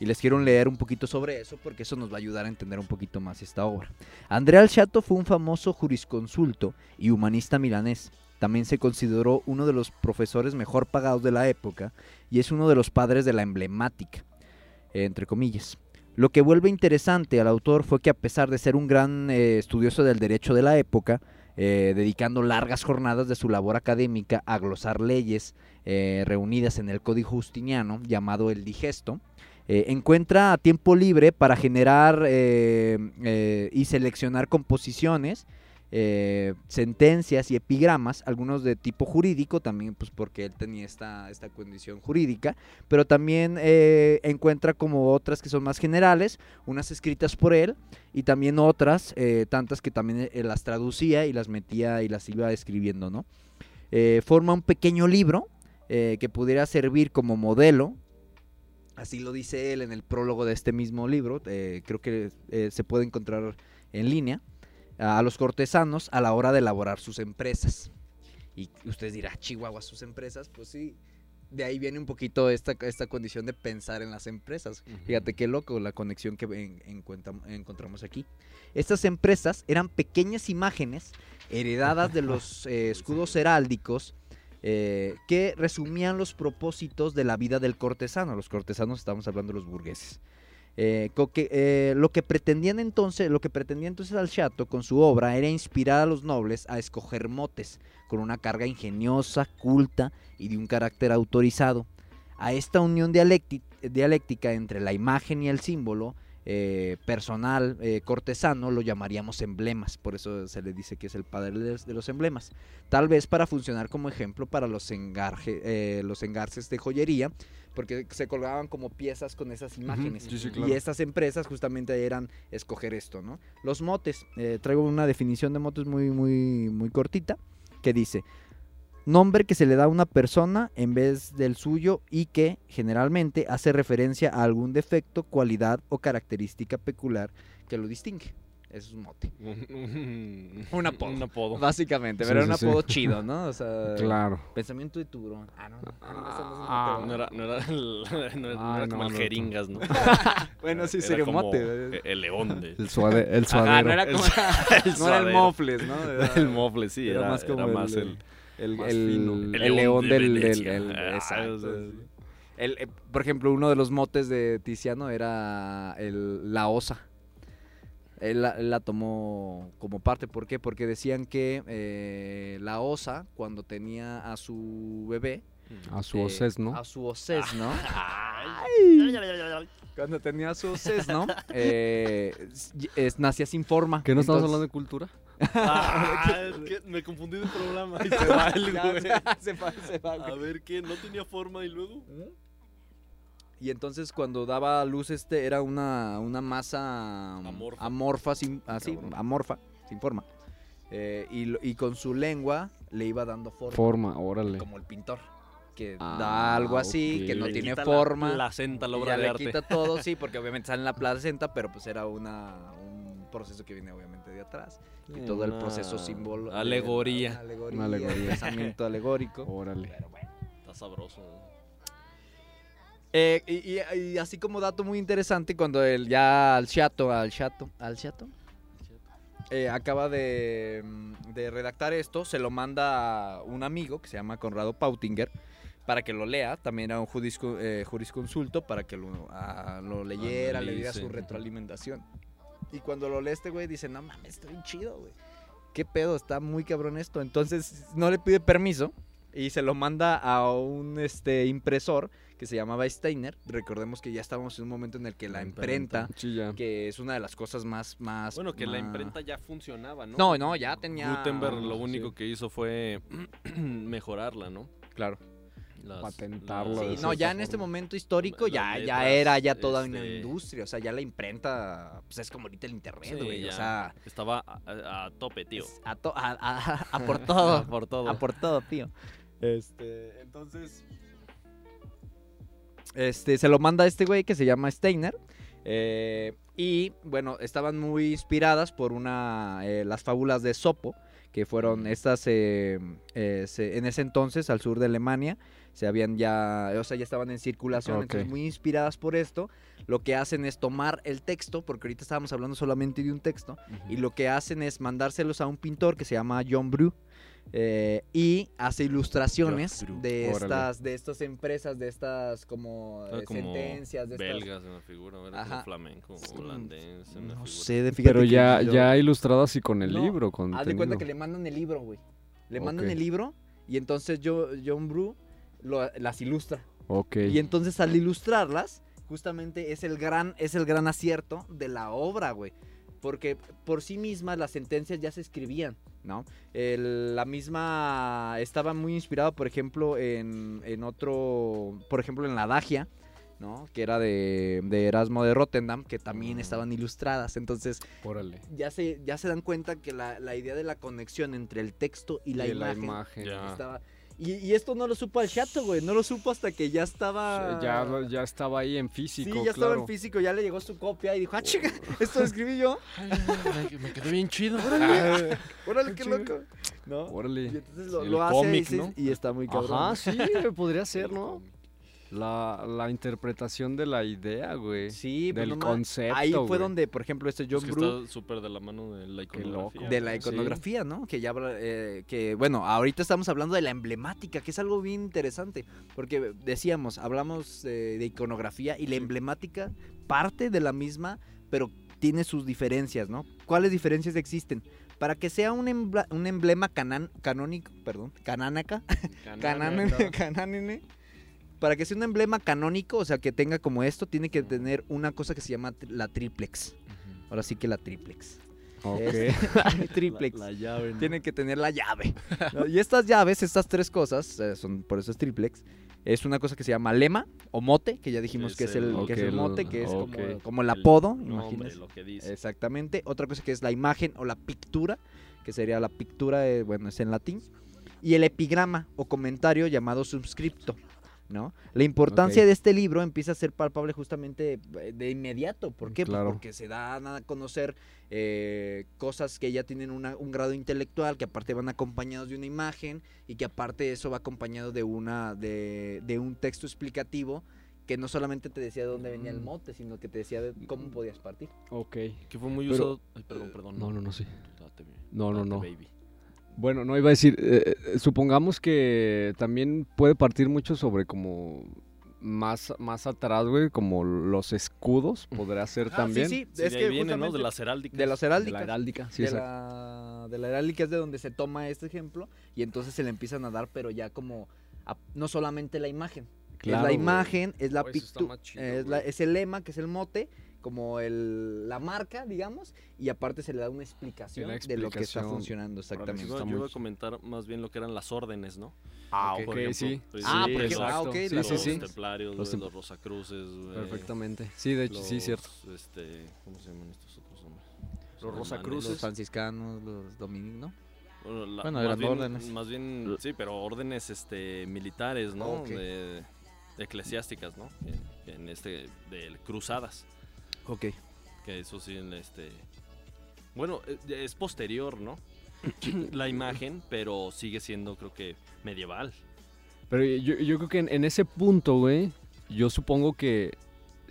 Y les quiero leer un poquito sobre eso porque eso nos va a ayudar a entender un poquito más esta obra. Andrea Alciato fue un famoso jurisconsulto y humanista milanés. También se consideró uno de los profesores mejor pagados de la época y es uno de los padres de la emblemática, entre comillas. Lo que vuelve interesante al autor fue que a pesar de ser un gran eh, estudioso del derecho de la época, eh, dedicando largas jornadas de su labor académica a glosar leyes eh, reunidas en el Código Justiniano llamado el Digesto, eh, encuentra tiempo libre para generar eh, eh, y seleccionar composiciones, sentencias y epigramas, algunos de tipo jurídico, también pues porque él tenía esta, esta condición jurídica, pero también encuentra como otras que son más generales, unas escritas por él y también otras, tantas que también las traducía y las metía y las iba escribiendo, ¿no? Forma un pequeño libro que pudiera servir como modelo Así lo dice él en el prólogo de este mismo libro, eh, creo que eh, se puede encontrar en línea, a los cortesanos a la hora de elaborar sus empresas. Y ustedes dirán, Chihuahua, sus empresas, pues sí, de ahí viene un poquito esta, esta condición de pensar en las empresas. Fíjate qué loco la conexión que en- encontramos aquí. Estas empresas eran pequeñas imágenes heredadas de los eh, escudos heráldicos eh, que resumían los propósitos de la vida del cortesano. Los cortesanos estamos hablando de los burgueses. Eh, eh, lo que pretendían entonces, lo que pretendía entonces Alciato con su obra era inspirar a los nobles a escoger motes con una carga ingeniosa, culta y de un carácter autorizado. A esta unión dialécti- dialéctica entre la imagen y el símbolo eh, personal eh, cortesano lo llamaríamos emblemas, por eso se le dice que es el padre de los, emblemas. Tal vez para funcionar como ejemplo para los, engarje- eh, los engarces de joyería, porque se colgaban como piezas con esas imágenes. sí, sí, Y estas empresas justamente eran escoger esto, ¿no? Los motes, traigo una definición de motes muy, muy, muy cortita, que dice, nombre que se le da a una persona en vez del suyo y que generalmente hace referencia a algún defecto, cualidad o característica peculiar que lo distingue. Eso es un mote. Un, apodo. Un apodo. Básicamente, Sí, pero sí, era un sí. apodo chido, ¿no? O sea, Claro. pensamiento de tiburón. Ah, no, no, Ah, era, no era, el- no era- Ah, era como no, el no, jeringas, ¿no? Bueno, sí Era sería un como mote. El león de... El, suade, el suadero. no era como... El no era el mofles, ¿no? Era- El mofle, sí, era, era más como más el- el... El, el- fino. el El león, león de del... el- Ah, exacto, o sea, sí. El, eh, por ejemplo, uno de los motes de Tiziano era el, la osa. Él la, él la tomó como parte. ¿Por qué? Porque decían que eh, la osa, cuando tenía a su bebé... A su eh, ¿no? A su océs, ¿no? Ay. Cuando tenía a su océs, ¿no? Eh, es- nacía sin forma. ¿Que no estamos Entonces- hablando de cultura? Ah, es que me confundí de programa y se va el güey. se va, se va, güey. A ver qué, no tenía forma y luego. Y entonces cuando daba a luz este era una, una masa Amorfa. amorfa, sin, así, Cabrón. amorfa, sin forma. Eh, y, y con su lengua le iba dando forma, Forma, órale. como el pintor, que Ah, da algo así, que no ok. tiene quita la forma. placenta a la y obra ya de le arte. quita todo, sí, porque obviamente sale en la placenta, pero pues era una, un proceso que viene obviamente de atrás. Y todo el proceso símbolo. Alegoría. Una alegoría, Una alegoría. pensamiento alegórico. Órale. Pero bueno. Está sabroso. ¿no? Eh, y, y- y así como dato muy interesante, cuando él ya al chato, al chato, al chato, eh, acaba de, mm, de redactar esto, se lo manda a un amigo que se llama Conrado Pautinger para que lo lea, también era un jurisco- eh, jurisconsulto para que lo, lo leyera, le diera su retroalimentación. Y cuando lo lee este güey dice, no mames, está bien chido, güey. ¿Qué pedo? Está muy cabrón esto. Entonces no le pide permiso y se lo manda a un este, impresor que se llamaba Steiner. Recordemos que ya estábamos en un momento en el que la La imprenta, imprenta. Sí, ya. que es una de las cosas más... más Bueno, que la imprenta ya funcionaba, ¿no? No, no, ya tenía... Gutenberg lo sí, único que hizo fue mejorarla, ¿no? Claro. Patentarlo de Sí, no, ya en este momento histórico ya, ya letras, era ya toda una este- industria, o sea, ya la imprenta, pues es como ahorita el internet, Sí, güey, o ya sea, Estaba a, a- a tope, tío. a, to- a- a- a por todo, A por todo. a por todo, tío. Este, entonces, este, se lo manda a este güey que se llama Steiner, eh, y bueno, estaban muy inspiradas por una, eh, las fábulas de Sopo, que fueron estas, eh, eh, en ese entonces, al sur de Alemania, se habían ya, o sea, ya estaban en circulación, entonces Ok. muy inspiradas por esto, lo que hacen es tomar el texto, porque ahorita estábamos hablando solamente de un texto, y lo que hacen es mandárselos a un pintor que se llama John Brew, eh, y hace ilustraciones Brew. de Órale. estas, de estas empresas, de estas como, eh, como sentencias, de estas... belgas en la figura, como flamenco, holandés en la No figura. sé, de- Pero ya, yo- ya ilustradas y con el No, libro. Haz de cuenta que le mandan el libro, güey. Le mandan Ok. el libro y entonces yo, John Brew lo- las ilustra. Ok. Y entonces al ilustrarlas, justamente es el gran, es el gran acierto de la obra, güey. Porque por sí mismas las sentencias ya se escribían, ¿no? El- la misma estaba muy inspirado, por ejemplo, en, en otro, por ejemplo, en la Adagia, ¿no? Que era de, de Erasmo de Rotterdam, que también Mm. estaban ilustradas. Entonces Órale. ya se, ya se dan cuenta que la, la idea de la conexión entre el texto y la Y imagen, estaba... Y, y esto no lo supo al chato, güey. No lo supo hasta que ya estaba... Ya, ya estaba ahí en Sí, físico. ya estaba en físico, ya le llegó su copia y dijo, ah, chica, esto lo escribí yo. Ay, me, me quedó bien chido. Órale, órale, qué chido. loco. ¿No? Órale. Y entonces lo, lo hace cómic, y, sí- ¿no? y está muy cabrón. Ajá, sí, podría ser, ¿no? La, la interpretación de la idea, güey. Sí, pues Del no concepto, Ahí fue güey. donde, por ejemplo, este John Es que Brew está súper de la mano de la iconografía. de la Sí. iconografía, ¿no? Que ya habla, eh, que bueno, ahorita estamos hablando de la emblemática, que es algo bien interesante, porque decíamos, hablamos eh, de iconografía y la emblemática parte de la misma, pero tiene sus diferencias, ¿no? ¿Cuáles diferencias existen? Para que sea un, embla- un emblema canan- canónico, perdón, canánaca, canánene, canánene, para que sea un emblema canónico, o sea, que tenga como esto, tiene que tener una cosa que se llama la triplex. Ahora sí que la triplex. Ok. Es- triplex. La, la llave. ¿no? Tiene que tener la llave. ¿no? Y estas llaves, estas tres cosas, eh, son por eso es triplex. Es una cosa que se llama lema o mote, que ya dijimos Es que es el, el- que es el mote, el- que es como, el El apodo, nombre, imagínense. lo que dice. Exactamente. Otra cosa que es la imagen o la pictura, que sería la pictura, eh, bueno, es en latín. Y el epigrama o comentario llamado subscripto. ¿No? La importancia de este libro empieza a ser palpable justamente eh, de inmediato. ¿Por qué? Pues Claro. porque se dan a conocer eh, cosas que ya tienen una- un grado intelectual, que aparte van acompañados de una imagen y que aparte eso va acompañado de, una, de, de un texto explicativo que no solamente te decía de dónde venía el Mm. mote, sino que te decía de cómo podías partir. Ok. Que fue muy Pero- usado. Ay, perdón, perdón. No, no, no, sí. Date, bien. No, no, no. baby. Bueno, no iba a decir, eh, eh, supongamos que también puede partir mucho sobre como más, más atrás, güey, como los escudos, podría ser Ah, también. Sí, sí, Sí, es de que ahí viene, ¿no? De las heráldicas. de las De heráldicas. la heráldica, sí, de, la, de la heráldica es de donde se toma este ejemplo y entonces se le empiezan a dar, pero ya como a- no solamente la imagen. Claro, es la güey. imagen, es la Oh, chido, es, la- es el lema, que es el mote, como el, la marca, digamos, y aparte se le da una explicación, la de lo que está explicación. funcionando exactamente. Yo, yo iba a comentar más bien lo que eran las órdenes, ¿no? Ah, ok, Por ejemplo, sí. pues, Ah, sí, por los- ejemplo, ah, ok, Sí, sí, los sí. órdenes. templarios, Los tem- los rosacruces, güey, Perfectamente. Sí, de hecho, sí, los, cierto. Este, ¿Cómo se llaman estos otros hombres? Los. Rosacruces, los franciscanos, los dominicos, ¿no? Bueno, la- Bueno, más eran bien, órdenes. Más bien, sí, pero órdenes este, militares, ¿no? Ok. De, eclesiásticas, ¿no? En, en este, de cruzadas. Ok. Que eso sí, en este... Bueno, eh, es posterior, ¿no? La imagen, pero sigue siendo, creo que, medieval. Pero yo, yo creo que en, en ese punto, güey, yo supongo que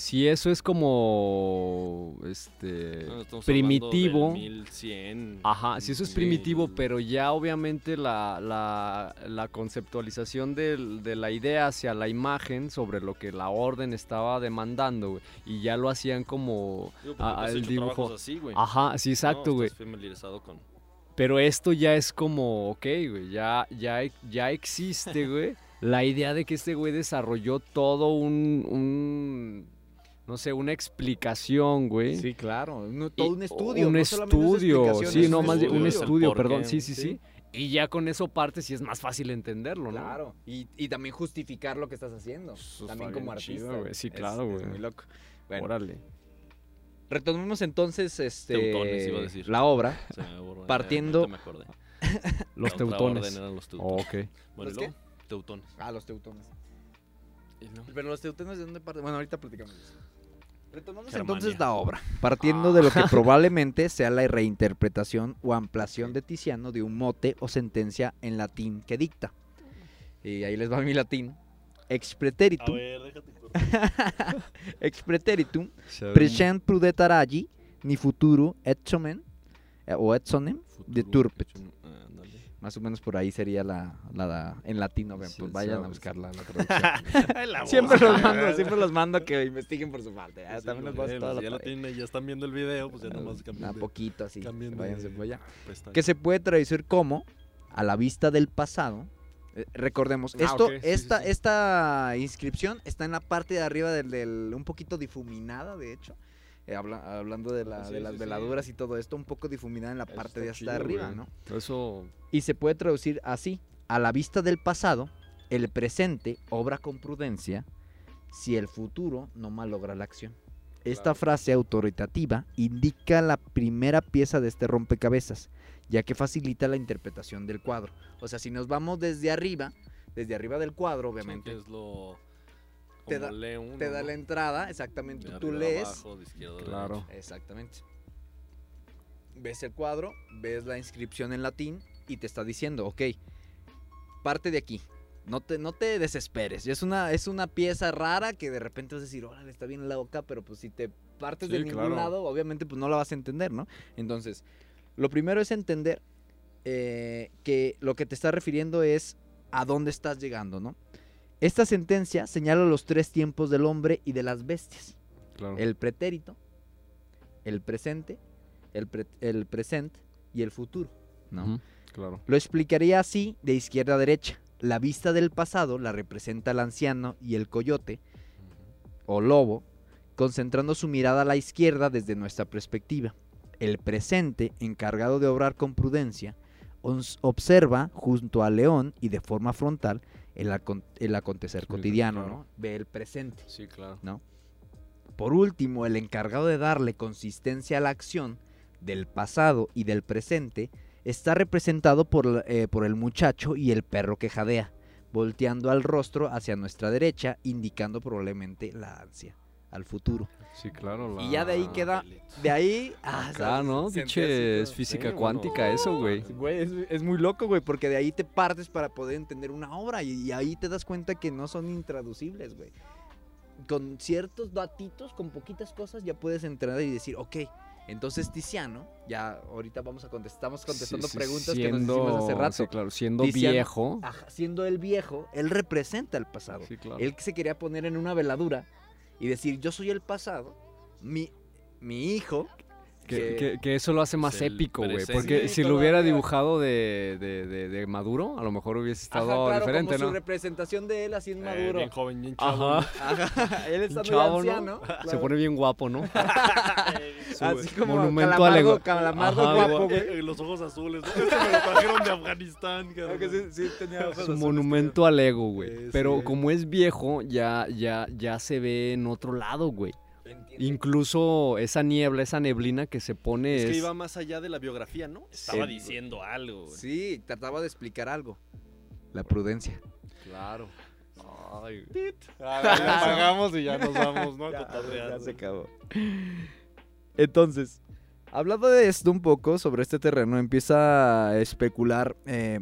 si eso es como este No, primitivo. hablando del 1100. Ajá, si eso es primitivo, pero ya obviamente la, la- la conceptualización del- de la idea hacia la imagen sobre lo que la orden estaba demandando, güey, y ya lo hacían como... Digo, has el dibujo. así, güey. Ajá, sí, exacto, güey. Con... Pero esto ya es como, ok, güey, ya, ya, ya existe, güey, la idea de que este güey desarrolló todo un, un, no sé, una explicación, güey. Sí, claro. un- Y- todo un estudio. Un no es estudio, sí, es no, más un estudio, es perdón, sí, sí, sí. sí. Y ya con eso parte sí es más fácil entenderlo, ¿no? Claro. Y, y también justificar lo que estás haciendo. Eso también está como bien chido, artista. güey. Sí, Es- claro, es güey. muy loco. Bueno, Órale. retomemos entonces este, Teutones, iba a decir. la obra. Se me borró, Partiendo- ahorita me acordé. Los La teutones. eran los teutones. ok. Bueno, ¿Los ¿y? Teutones. Ah, los teutones. Y no. Pero los teutones de dónde parten. Bueno, ahorita platicamos. Retomamos Germania. entonces la obra. Partiendo de lo que probablemente sea la reinterpretación o ampliación de Tiziano de un mote o sentencia en latín que dicta. Y ahí les va mi latín. Ex A preteritum, ver, déjate correr. ex preteritum, present prudetaragi, ni futuro etsomen, eh, o etsonem, de turpet. Más o menos por ahí sería la, la, la- en latino. vean, Sí, pues vayan a sí. buscar la, la traducción. Siempre los mando, siempre los mando a que investiguen por su parte. Sí, también a bueno, toda si la ya lo pared. tienen y ya están viendo el video, pues ya nomás Ah, cambian de poquito así. Váyanse por allá. Que se puede traducir como a la vista del pasado. Eh, recordemos, Ah, esto, esta, esta inscripción está en la parte de arriba del, del- un poquito difuminada, de hecho. Eh, habla- hablando de, la- sí, de las sí, sí. veladuras y todo esto, un poco difuminada en la Eso parte de hasta chido, arriba, güey. ¿no? Eso. Y se puede traducir así: a la vista del pasado, el presente obra con prudencia, si el futuro no malogra la acción. Esta Claro. frase autoritativa indica la primera pieza de este rompecabezas, ya que facilita la interpretación del cuadro. O sea, si nos vamos desde arriba, desde arriba del cuadro, obviamente, que es lo... Te da- lee uno, te da ¿no? la entrada, exactamente, De tú lees, abajo, de izquierda a Claro. derecha. exactamente. Ves el cuadro, ves la inscripción en latín y te está diciendo, ok, parte de aquí. No te, no te desesperes. Es una, es una pieza rara que de repente vas a decir, órale, está bien la boca, pero pues si te partes de ningún claro. lado, obviamente pues no la vas a entender, ¿no? Entonces, lo primero es entender eh, que lo que te está refiriendo es a dónde estás llegando, ¿no? Esta sentencia señala los tres tiempos del hombre y de las bestias. Claro. El pretérito, el presente, el, pre- el presente y el futuro. ¿no? Claro. Lo explicaría así de izquierda a derecha. La vista del pasado la representa el anciano y el coyote o lobo, concentrando su mirada a la izquierda desde nuestra perspectiva. El presente, encargado de obrar con prudencia, observa junto al león y de forma frontal el, acon- el acontecer cotidiano, claro. ¿no? Ve el presente. Sí, claro. Por último, el encargado de darle consistencia a la acción del pasado y del presente está representado por, eh, por el muchacho y el perro que jadea, volteando al rostro hacia nuestra derecha, indicando probablemente la ansia al futuro. Sí, claro. Y ya de ahí queda- De ahí... ah, Acá, ¿sabes? ¿no? Así es física sí, cuántica bueno. eso, güey. Güey, es, es muy loco, güey, porque de ahí te partes para poder entender una obra y, y ahí te das cuenta que no son intraducibles, güey. Con ciertos datitos, con poquitas cosas, ya puedes entrar y decir, ok, entonces Tiziano, ya ahorita vamos a contestar, estamos contestando Sí, sí, preguntas que siendo- nos hicimos hace rato. Sí, claro. Siendo Tiziano- viejo. Ajá, siendo el viejo, él representa el pasado. Sí, claro. Él se quería poner en una veladura y decir, yo soy el pasado, mi, mi hijo... Que, que- que eso lo hace más épico, güey. Porque Sí, si lo hubiera dibujado de, de, de- de Maduro, a lo mejor hubiese Ajá, estado claro, diferente, como ¿no? su representación de él así en Eh, maduro. bien joven, bien chavo. Ajá. Ajá, él está muy chavo, ¿no? anciano. Se claro. pone bien guapo, ¿no? Así como monumento calamardo, calamardo Ajá, guapo, güey. Eh, eh, los ojos azules. ¿no? Este me lo trajeron de Afganistán. Aunque sí, sí tenía ojos Su azules, monumento al ego, güey. Eh, Pero sí. como es viejo, ya, ya, ya se ve en otro lado, güey. Incluso esa niebla, esa neblina que se pone Es es... que iba más allá de la biografía, ¿no? Estaba Sí. diciendo algo, güey. Sí, trataba de explicar algo. La prudencia. Claro. Ay, Pagamos y ya nos vamos, ¿no? Ya, se acabó. Entonces, hablando de esto un poco sobre este terreno, empieza a especular eh,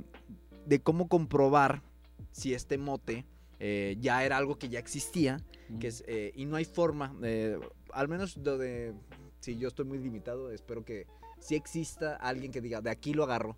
de cómo comprobar si este mote eh, ya era algo que ya existía, que es, eh, y no hay forma, eh, al menos lo de, si yo estoy muy limitado, espero que si exista alguien que diga, de aquí lo agarro.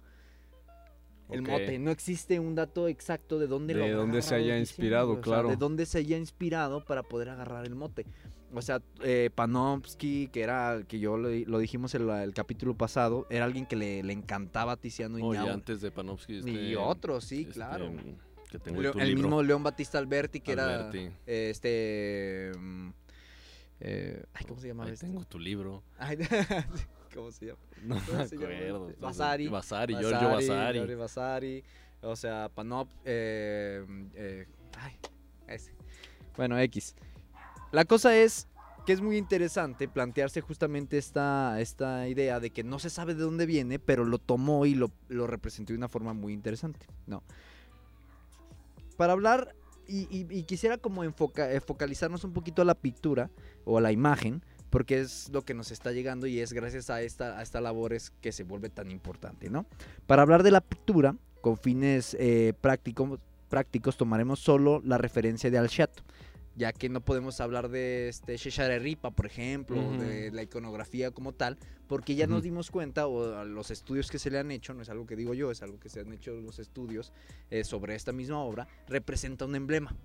El mote, no existe un dato exacto de dónde lo De dónde se haya inspirado, diseño, o sea, claro. de dónde se haya inspirado para poder agarrar el mote. O sea, eh, Panofsky, que era, que yo lo, lo dijimos en el capítulo pasado, era alguien que le, le encantaba a Tiziano Iñárritu. antes de Panofsky. y este, otros, sí, este, claro. Que tengo Leo- tu el libro, mismo León Batista Alberti, que Alberti. era este... eh, ay, ¿cómo se llama Ahí este? tengo tu libro. Ay, ¿Cómo se llama? No ¿Cómo me se llama acuerdo. este? Vasari. Vasari, Giorgio Vasari. Giorgio Vasari, O sea, Panop. eh, eh, ay, ese. Bueno, X. La cosa es que es muy interesante plantearse justamente esta, esta idea de que no se sabe de dónde viene, pero lo tomó y lo, lo representó de una forma muy interesante. No. Para hablar, y, y- y quisiera como enfoca- eh, focalizarnos un poquito a la pintura o a la imagen, porque es lo que nos está llegando y es gracias a esta, a esta labor es que se vuelve tan importante, ¿no? Para hablar de la pintura, con fines eh, prácticos, prácticos, tomaremos solo la referencia de Alchato, ya que no podemos hablar de este Cesare Ripa, por ejemplo, o de la iconografía como tal, porque ya nos Ujú. dimos cuenta, o a los estudios que se le han hecho, no es algo que digo yo, es algo que se han hecho los estudios eh, sobre esta misma obra, representa un emblema.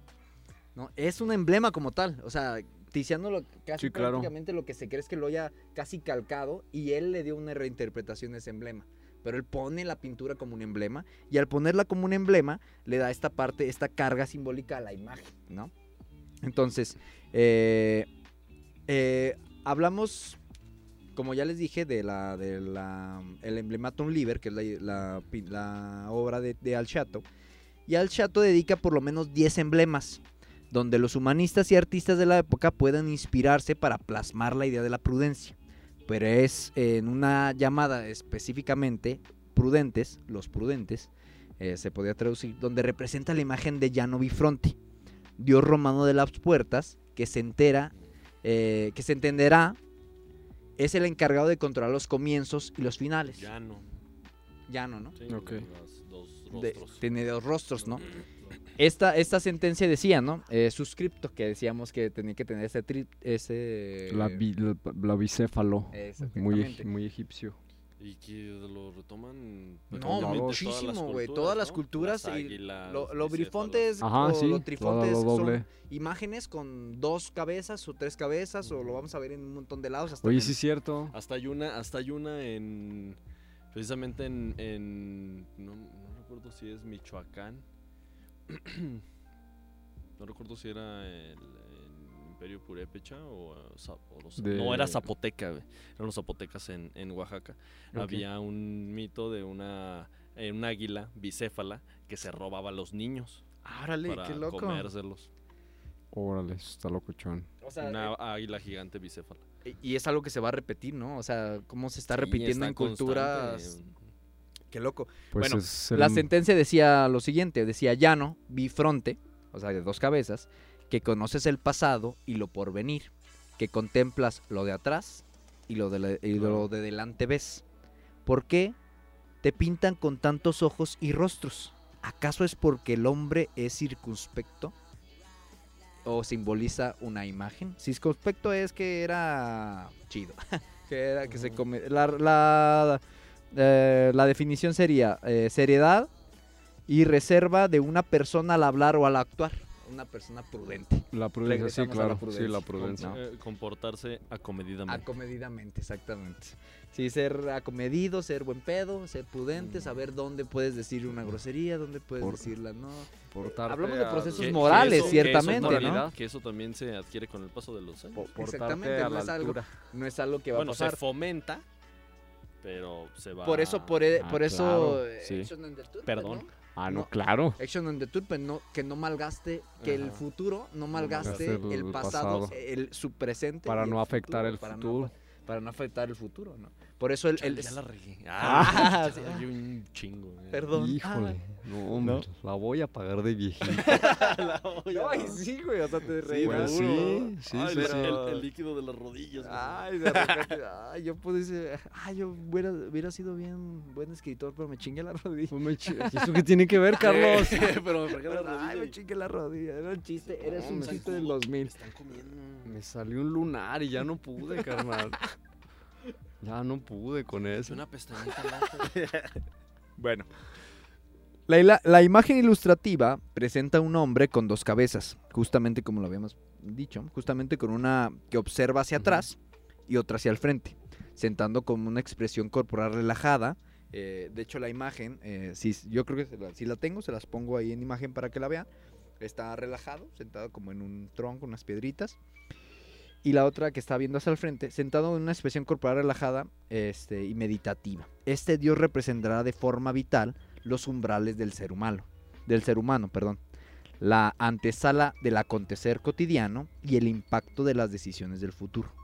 ¿no? Es un emblema como tal, o sea, Tiziano lo, casi Sí, claro. prácticamente lo que se cree es que lo haya casi calcado y él le dio una reinterpretación de ese emblema. Pero él pone la pintura como un emblema y al ponerla como un emblema le da esta parte, esta carga simbólica a la imagen, ¿no? Entonces, eh, eh, hablamos, como ya les dije, de la, de la, el emblematum liber, que es la, obra de, de Alchato. Y Alchato dedica por lo menos 10 emblemas, donde los humanistas y artistas de la época puedan inspirarse para plasmar la idea de la prudencia. Pero es en una llamada específicamente prudentes, los prudentes, eh, se podría traducir, donde representa la imagen de Llano Bifronte, dios romano de las puertas, que se entera, eh, que se entenderá, es el encargado de controlar los comienzos y los finales. Ya no. Llano, ¿no? Sí, dos De- rostros. tiene dos rostros, ¿no? Esta, esta sentencia decía, ¿no? Eh, suscripto, que decíamos que tenía que tener ese... tri- ese La, bi- la, la bicéfalo. Muy, muy egipcio. Y que lo retoman. No, muchísimo, güey, culturas, todas las ¿no? culturas Las y águilas, Lo, brifontes Ajá, o sí. lo trifontes lo son imágenes con dos cabezas o tres cabezas o lo vamos a ver en un montón de lados. Hasta Oye, en- sí es cierto. Hasta hay una, hasta hay una en. Precisamente en. en no, no recuerdo si es Michoacán. no recuerdo si era el, el Imperio Purépecha o, eh, Za- o los- De- No, era Zapoteca. Eran los zapotecas en, en Oaxaca. Había un mito de una. eh, un águila bicéfala que se robaba a los niños Árale, para qué loco. comérselos. Órale, está locochón. O sea, Una águila gigante bicéfala. eh, y es algo que se va a repetir, ¿no? O sea, cómo se está Sí, repitiendo está en culturas. constante. Qué loco. Pues Bueno, el- La sentencia decía lo siguiente, decía llano, bifronte, o sea, de dos cabezas, que conoces el pasado y lo porvenir, que contemplas lo de atrás y lo de, la- y lo de delante ves. ¿Por qué te pintan con tantos ojos y rostros? ¿Acaso es porque el hombre es circunspecto? ¿O simboliza una imagen? Circunspecto es que era chido, que era que se come... La, la, eh, la definición sería eh, seriedad y reserva de una persona al hablar o al actuar. Una persona prudente. La prudencia, sí, regresamos a la claro. Sí, la prudencia. prudencia. ¿no? Eh, comportarse acomedidamente. Acomedidamente, exactamente. Sí, ser acomedido, ser buen pedo, ser prudente, Mm. saber dónde puedes decir una grosería, dónde puedes Por- decirla no. Portarte hablamos de a- procesos Que- que morales, eso- ciertamente, que ¿no? eso, también- Que eso también se adquiere con el paso de los años. Exactamente, no es algo-. No es algo que va bueno, a se pasar. fomenta, pero se va. Por eso, por, e- Ah, por eso, claro, eh, sí. Perdón. ¿no? Ah, no, No. claro. Action and the turpin, no, que no malgaste, que el Ajá. futuro no malgaste el, el pasado, pasado. el, su presente. Para y el no afectar el para no- futuro. para no afectar el futuro, ¿no? Por eso el... el- Ya la regué. Ah, Ah, sí. sí, un chingo. güey. Perdón. Híjole, no, hombre, la voy a pagar de viejito. La olla, No, ay, ¿no? sí, güey, o sea, te Sí, reirás. pues sí, ¿no? sí, Ay, sí, pero sí. El, el líquido de las rodillas. Ay, de repente, ay, yo pude decir, ay, yo hubiera, hubiera sido bien buen escritor, pero me chingué la rodilla. Pues me ¿Y ¿Eso qué tiene que ver, Carlos? pero me fregué la rodilla. Ay, me chingué la rodilla, era un chiste, eres No, un me chiste del Me 2000. están comiendo. Me salió un lunar y ya no pude, carnal. Ya no pude con Es eso. una pestañita lata. Bueno. La, imagen ilustrativa presenta a un hombre con dos cabezas, justamente como lo habíamos dicho, justamente con una que observa hacia atrás y otra hacia el frente, sentando con una expresión corporal relajada. Eh, de hecho, la imagen, eh, sí, yo creo que se la- si la tengo, se las pongo ahí en imagen para que la vean. Está relajado, sentado como en un tronco, unas piedritas. Y la otra que está viendo hacia el frente, sentado en una expresión corporal relajada este, y meditativa. Este dios representará de forma vital los umbrales del ser humano, del ser humano, perdón, la antesala del acontecer cotidiano y el impacto de las decisiones del futuro.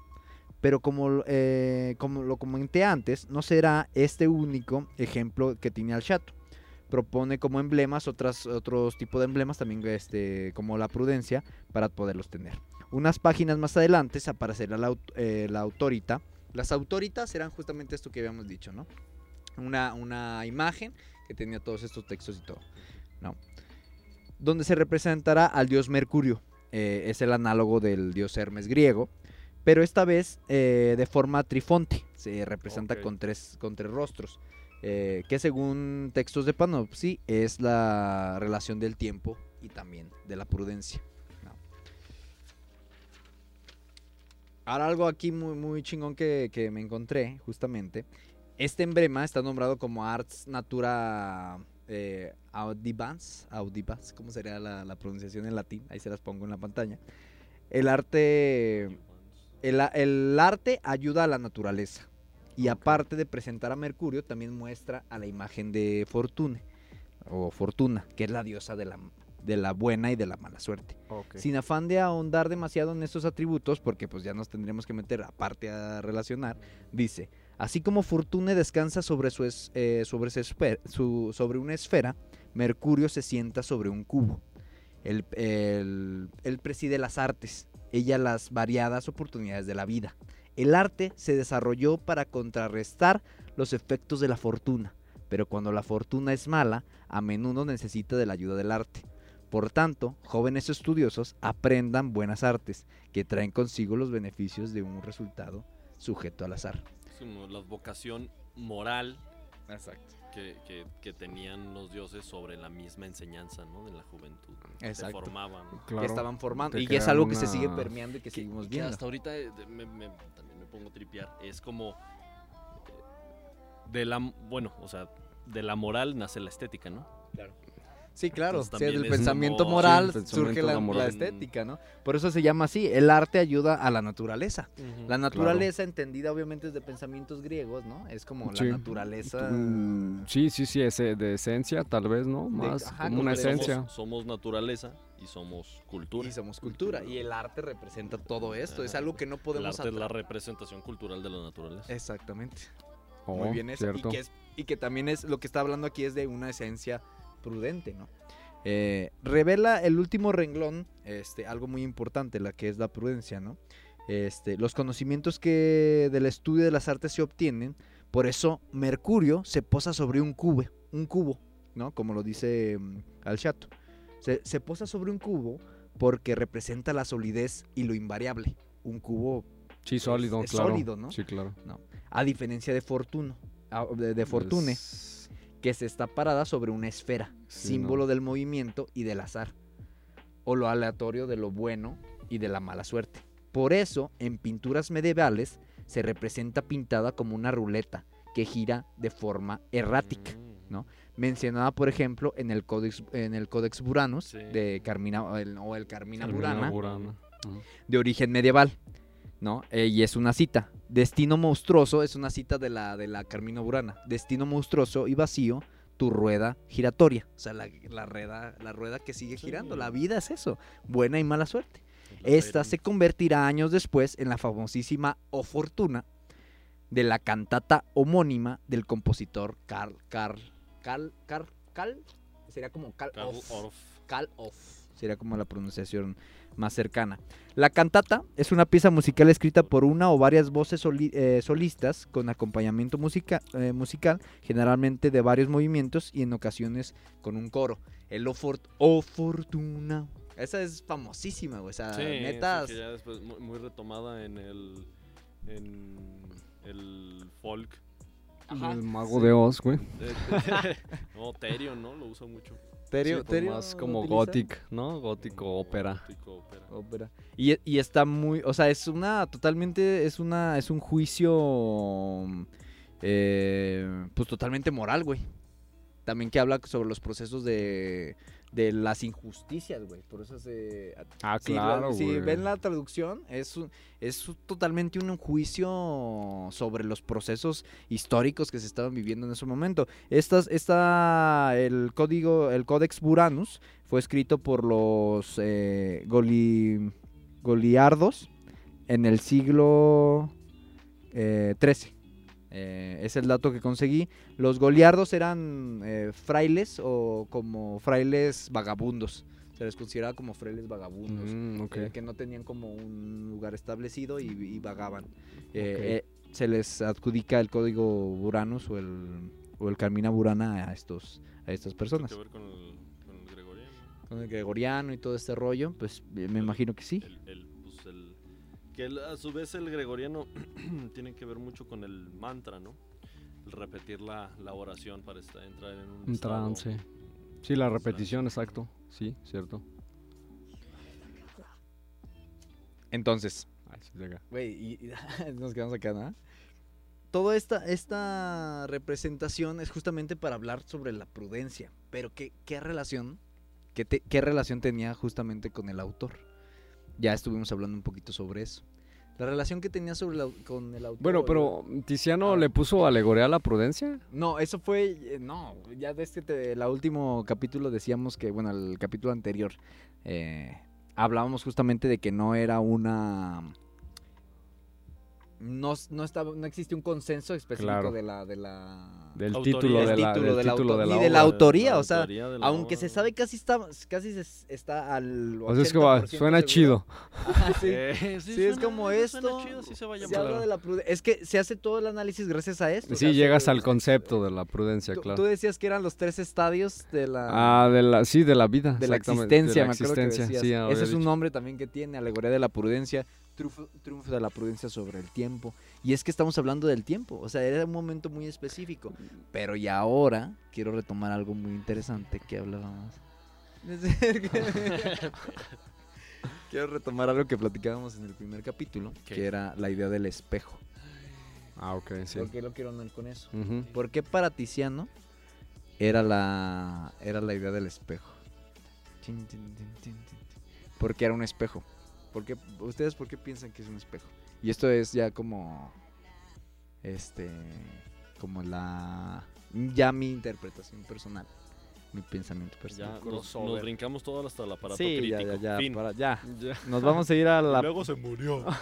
Pero como, eh, como lo comenté antes, no será este único ejemplo que tiene al chato. Propone como emblemas otras, otros tipos de emblemas también este, como la prudencia para poderlos tener. Unas páginas más adelante aparecerá la, aut- eh, la autorita. Las autoritas serán justamente esto que habíamos dicho, ¿no? Una, una imagen que tenía todos estos textos y todo. ¿no? Donde se representará al dios Mercurio. eh, es el análogo del dios Hermes griego. Pero esta vez eh, de forma trifonte. Se representa con, tres, con tres rostros. eh, que según textos de Panopsi es la relación del tiempo y también de la prudencia. Ahora algo aquí muy, muy chingón que, que me encontré, justamente. Este emblema está nombrado como Arts Natura eh, Audibans, Audibans, ¿cómo sería la, la pronunciación en latín? Ahí se las pongo en la pantalla. El arte, el, el arte ayuda a la naturaleza. Y aparte de presentar a Mercurio, también muestra a la imagen de Fortune, o Fortuna, que es la diosa de la, de la buena y de la mala suerte. Sin afán de ahondar demasiado en estos atributos, porque pues ya nos tendríamos que meter aparte a relacionar, dice, así como Fortune descansa sobre, su es- eh, sobre, su esfe- su- sobre una esfera, Mercurio se sienta sobre un cubo. Él, él- él preside las artes, ella las variadas oportunidades de la vida. El arte se desarrolló para contrarrestar los efectos de la fortuna, pero cuando la fortuna es mala, a menudo necesita de la ayuda del arte. Por tanto, jóvenes estudiosos aprendan buenas artes, que traen consigo los beneficios de un resultado sujeto al azar. Es como la vocación moral Exacto. que, que- que tenían los dioses sobre la misma enseñanza, ¿no? De la juventud. Exacto. Se formaban. que estaban formando. Y que es algo que se sigue permeando y que Que- seguimos que viendo. hasta ahorita eh, me- me- también me pongo a tripear. Es como. eh, De la. Bueno, o sea, de la moral nace la estética, ¿no? Sí, claro. Entonces, sí, del es pensamiento moral Sí, el surge la, moral. la estética, ¿no? Por eso se llama así. El arte ayuda a la naturaleza. La naturaleza, entendida obviamente desde pensamientos griegos, ¿no? Es como Sí. la naturaleza. Mm, Sí, sí, sí, ese de esencia, tal vez, ¿no? Más ajá, como una esencia. Somos, somos naturaleza y somos cultura. Y somos cultura. Y el arte representa todo esto. Es Ajá. algo que no El podemos arte es la representación cultural de la naturaleza. Exactamente. Oh, Muy bien eso. Y cierto. que, es- y que también es lo que está hablando aquí es de una esencia prudente, ¿no? Eh, revela el último renglón, este, algo muy importante, la que es la prudencia, ¿no? Este, los conocimientos que del estudio de las artes se obtienen, por eso Mercurio se posa sobre un cubo, un cubo, ¿no? Como lo dice mm, al chato. Se, se posa sobre un cubo porque representa la solidez y lo invariable. Un cubo, Sí, sólido, es claro. sólido, ¿no? Sí, claro. a diferencia de Fortuno, de, de Fortune, Es- que se está parada sobre una esfera, Sí, símbolo no. del movimiento y del azar, o lo aleatorio de lo bueno y de la mala suerte. Por eso, en pinturas medievales se representa pintada como una ruleta que gira de forma errática, Mm. ¿no? mencionada por ejemplo en el Codex, en el Codex Buranus Sí. de Carmina o el, o el Carmina Carmina Burana, de origen medieval, ¿no? Eh, y es una cita. Destino monstruoso es una cita de la, de la Carmina Burana. Destino monstruoso y vacío, tu rueda giratoria. O sea, la, la rueda, la rueda que sigue girando. La vida es eso, buena y mala suerte. Esta se convertirá años después en la famosísima O Fortuna, de la cantata homónima del compositor Karl, Karl, Karl, Karl, Karl, sería como Karl, Karl Orff. Orff. Sería como la pronunciación más cercana. La cantata es una pieza musical escrita por una o varias voces soli- eh, solistas con acompañamiento musica- eh, musical, generalmente de varios movimientos y en ocasiones con un coro. El O, fort- O Fortuna. Esa es famosísima, güey. O sea, Sí, sí, netas. que ya después muy, muy retomada en el en el folk. Ajá, El mago sí. de Oz, güey. No, Therion, ¿no? Lo usa mucho. Terio- Sí, pues Terio más como utiliza. gothic, ¿no? Gótico ópera. Gótico ópera. Ópera. Y, y está muy, o sea, es una totalmente, es una, es un juicio, eh, pues totalmente moral, güey. También que habla sobre los procesos de, de las injusticias, güey. Por eso se... Ah, si la- claro, si güey. ven la traducción, es, es totalmente un juicio sobre los procesos históricos que se estaban viviendo en ese momento. Estas, esta, el código, el Codex Buranus fue escrito por los eh, goli- goliardos en el siglo XIII. Eh, es el dato que conseguí. Los goliardos eran eh, frailes o como frailes vagabundos. Se les consideraba como frailes vagabundos. Mm, eh, que no tenían como un lugar establecido y, y vagaban. Eh, eh, se les adjudica el código Buranus o el, o el Carmina Burana a, estos, a estas Tiene personas. que ver con el, con el gregoriano. Con el gregoriano y todo este rollo, pues eh, me imagino que sí. El- que a su vez el gregoriano tiene que ver mucho con el mantra, ¿no? El repetir la, la oración para entrar en un, trance. Sí, la repetición, exacto. Sí, cierto. Entonces. Güey, y, y nos quedamos acá, ¿no? Toda esta, esta representación es justamente para hablar sobre la prudencia. Pero ¿qué, qué relación? Qué, te- ¿Qué relación tenía justamente con el autor? Ya estuvimos hablando un poquito sobre eso. La relación que tenía sobre la- con el autor. Bueno, pero Tiziano A le puso alegoría a la prudencia. No, eso fue. eh, No, ya desde te- el último capítulo decíamos que, bueno, el capítulo anterior, eh, hablábamos justamente de que no era una. No, no, estaba, no existe un consenso específico Claro. de la. De la Del Autoría. título de Del la, título del del título autor, de la ni de la autoría, o sea, autoría aunque se sabe casi está, casi se- está al. O sea, es que va, 80% suena seguro. chido. Ajá, sí. Eh, Sí, es suena- como suena esto, chido, sí se va a Se llamar. habla de la prudencia. Es que se hace todo el análisis gracias a esto. o Sí, sea, llegas al concepto de la prudencia, Tú, claro. tú decías que eran los tres estadios de la, Ah, de la, sí, de la vida. de la existencia, de la me acuerdo que decías. Ese es un nombre también que tiene, alegoría de la prudencia, triunfo, triunfo de la prudencia sobre el tiempo. Y es que estamos hablando del tiempo, o sea, era un momento muy específico. Pero y ahora quiero retomar algo muy interesante que hablábamos. quiero retomar algo que platicábamos en el primer capítulo, que era la idea del espejo. Ah, ok, sí. ¿Por qué lo quiero hablar con eso? Ujú. ¿Por qué para Tiziano era la, era la idea del espejo? Porque era un espejo. ¿Por qué- ¿Ustedes por qué piensan que es un espejo? Y esto es ya como. Este. Como la. Ya mi interpretación personal. Mi pensamiento Ya personal. nos, nos crossover. brincamos todo hasta el aparato Sí, crítico. ya, ya, ya, Fin. para- ya. Ya. Nos vamos a ir a Y la. luego se murió.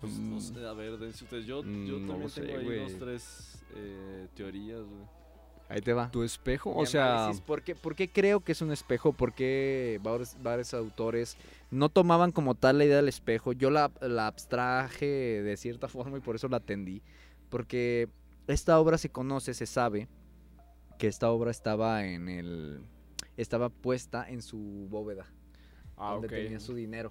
Pues, no sé, a ver, dense ustedes. Yo, yo Mm, no también sé, tengo ahí güey. dos, tres eh, teorías, güey. Ahí te va. ¿Tu espejo? O sea, ¿por qué, por qué creo que es un espejo? ¿Por qué varios, varios autores no tomaban como tal la idea del espejo? Yo la, la abstraje de cierta forma y por eso la atendí. Porque esta obra se conoce, se sabe que esta obra estaba en el... Estaba puesta en su bóveda, ah, donde tenía su dinero,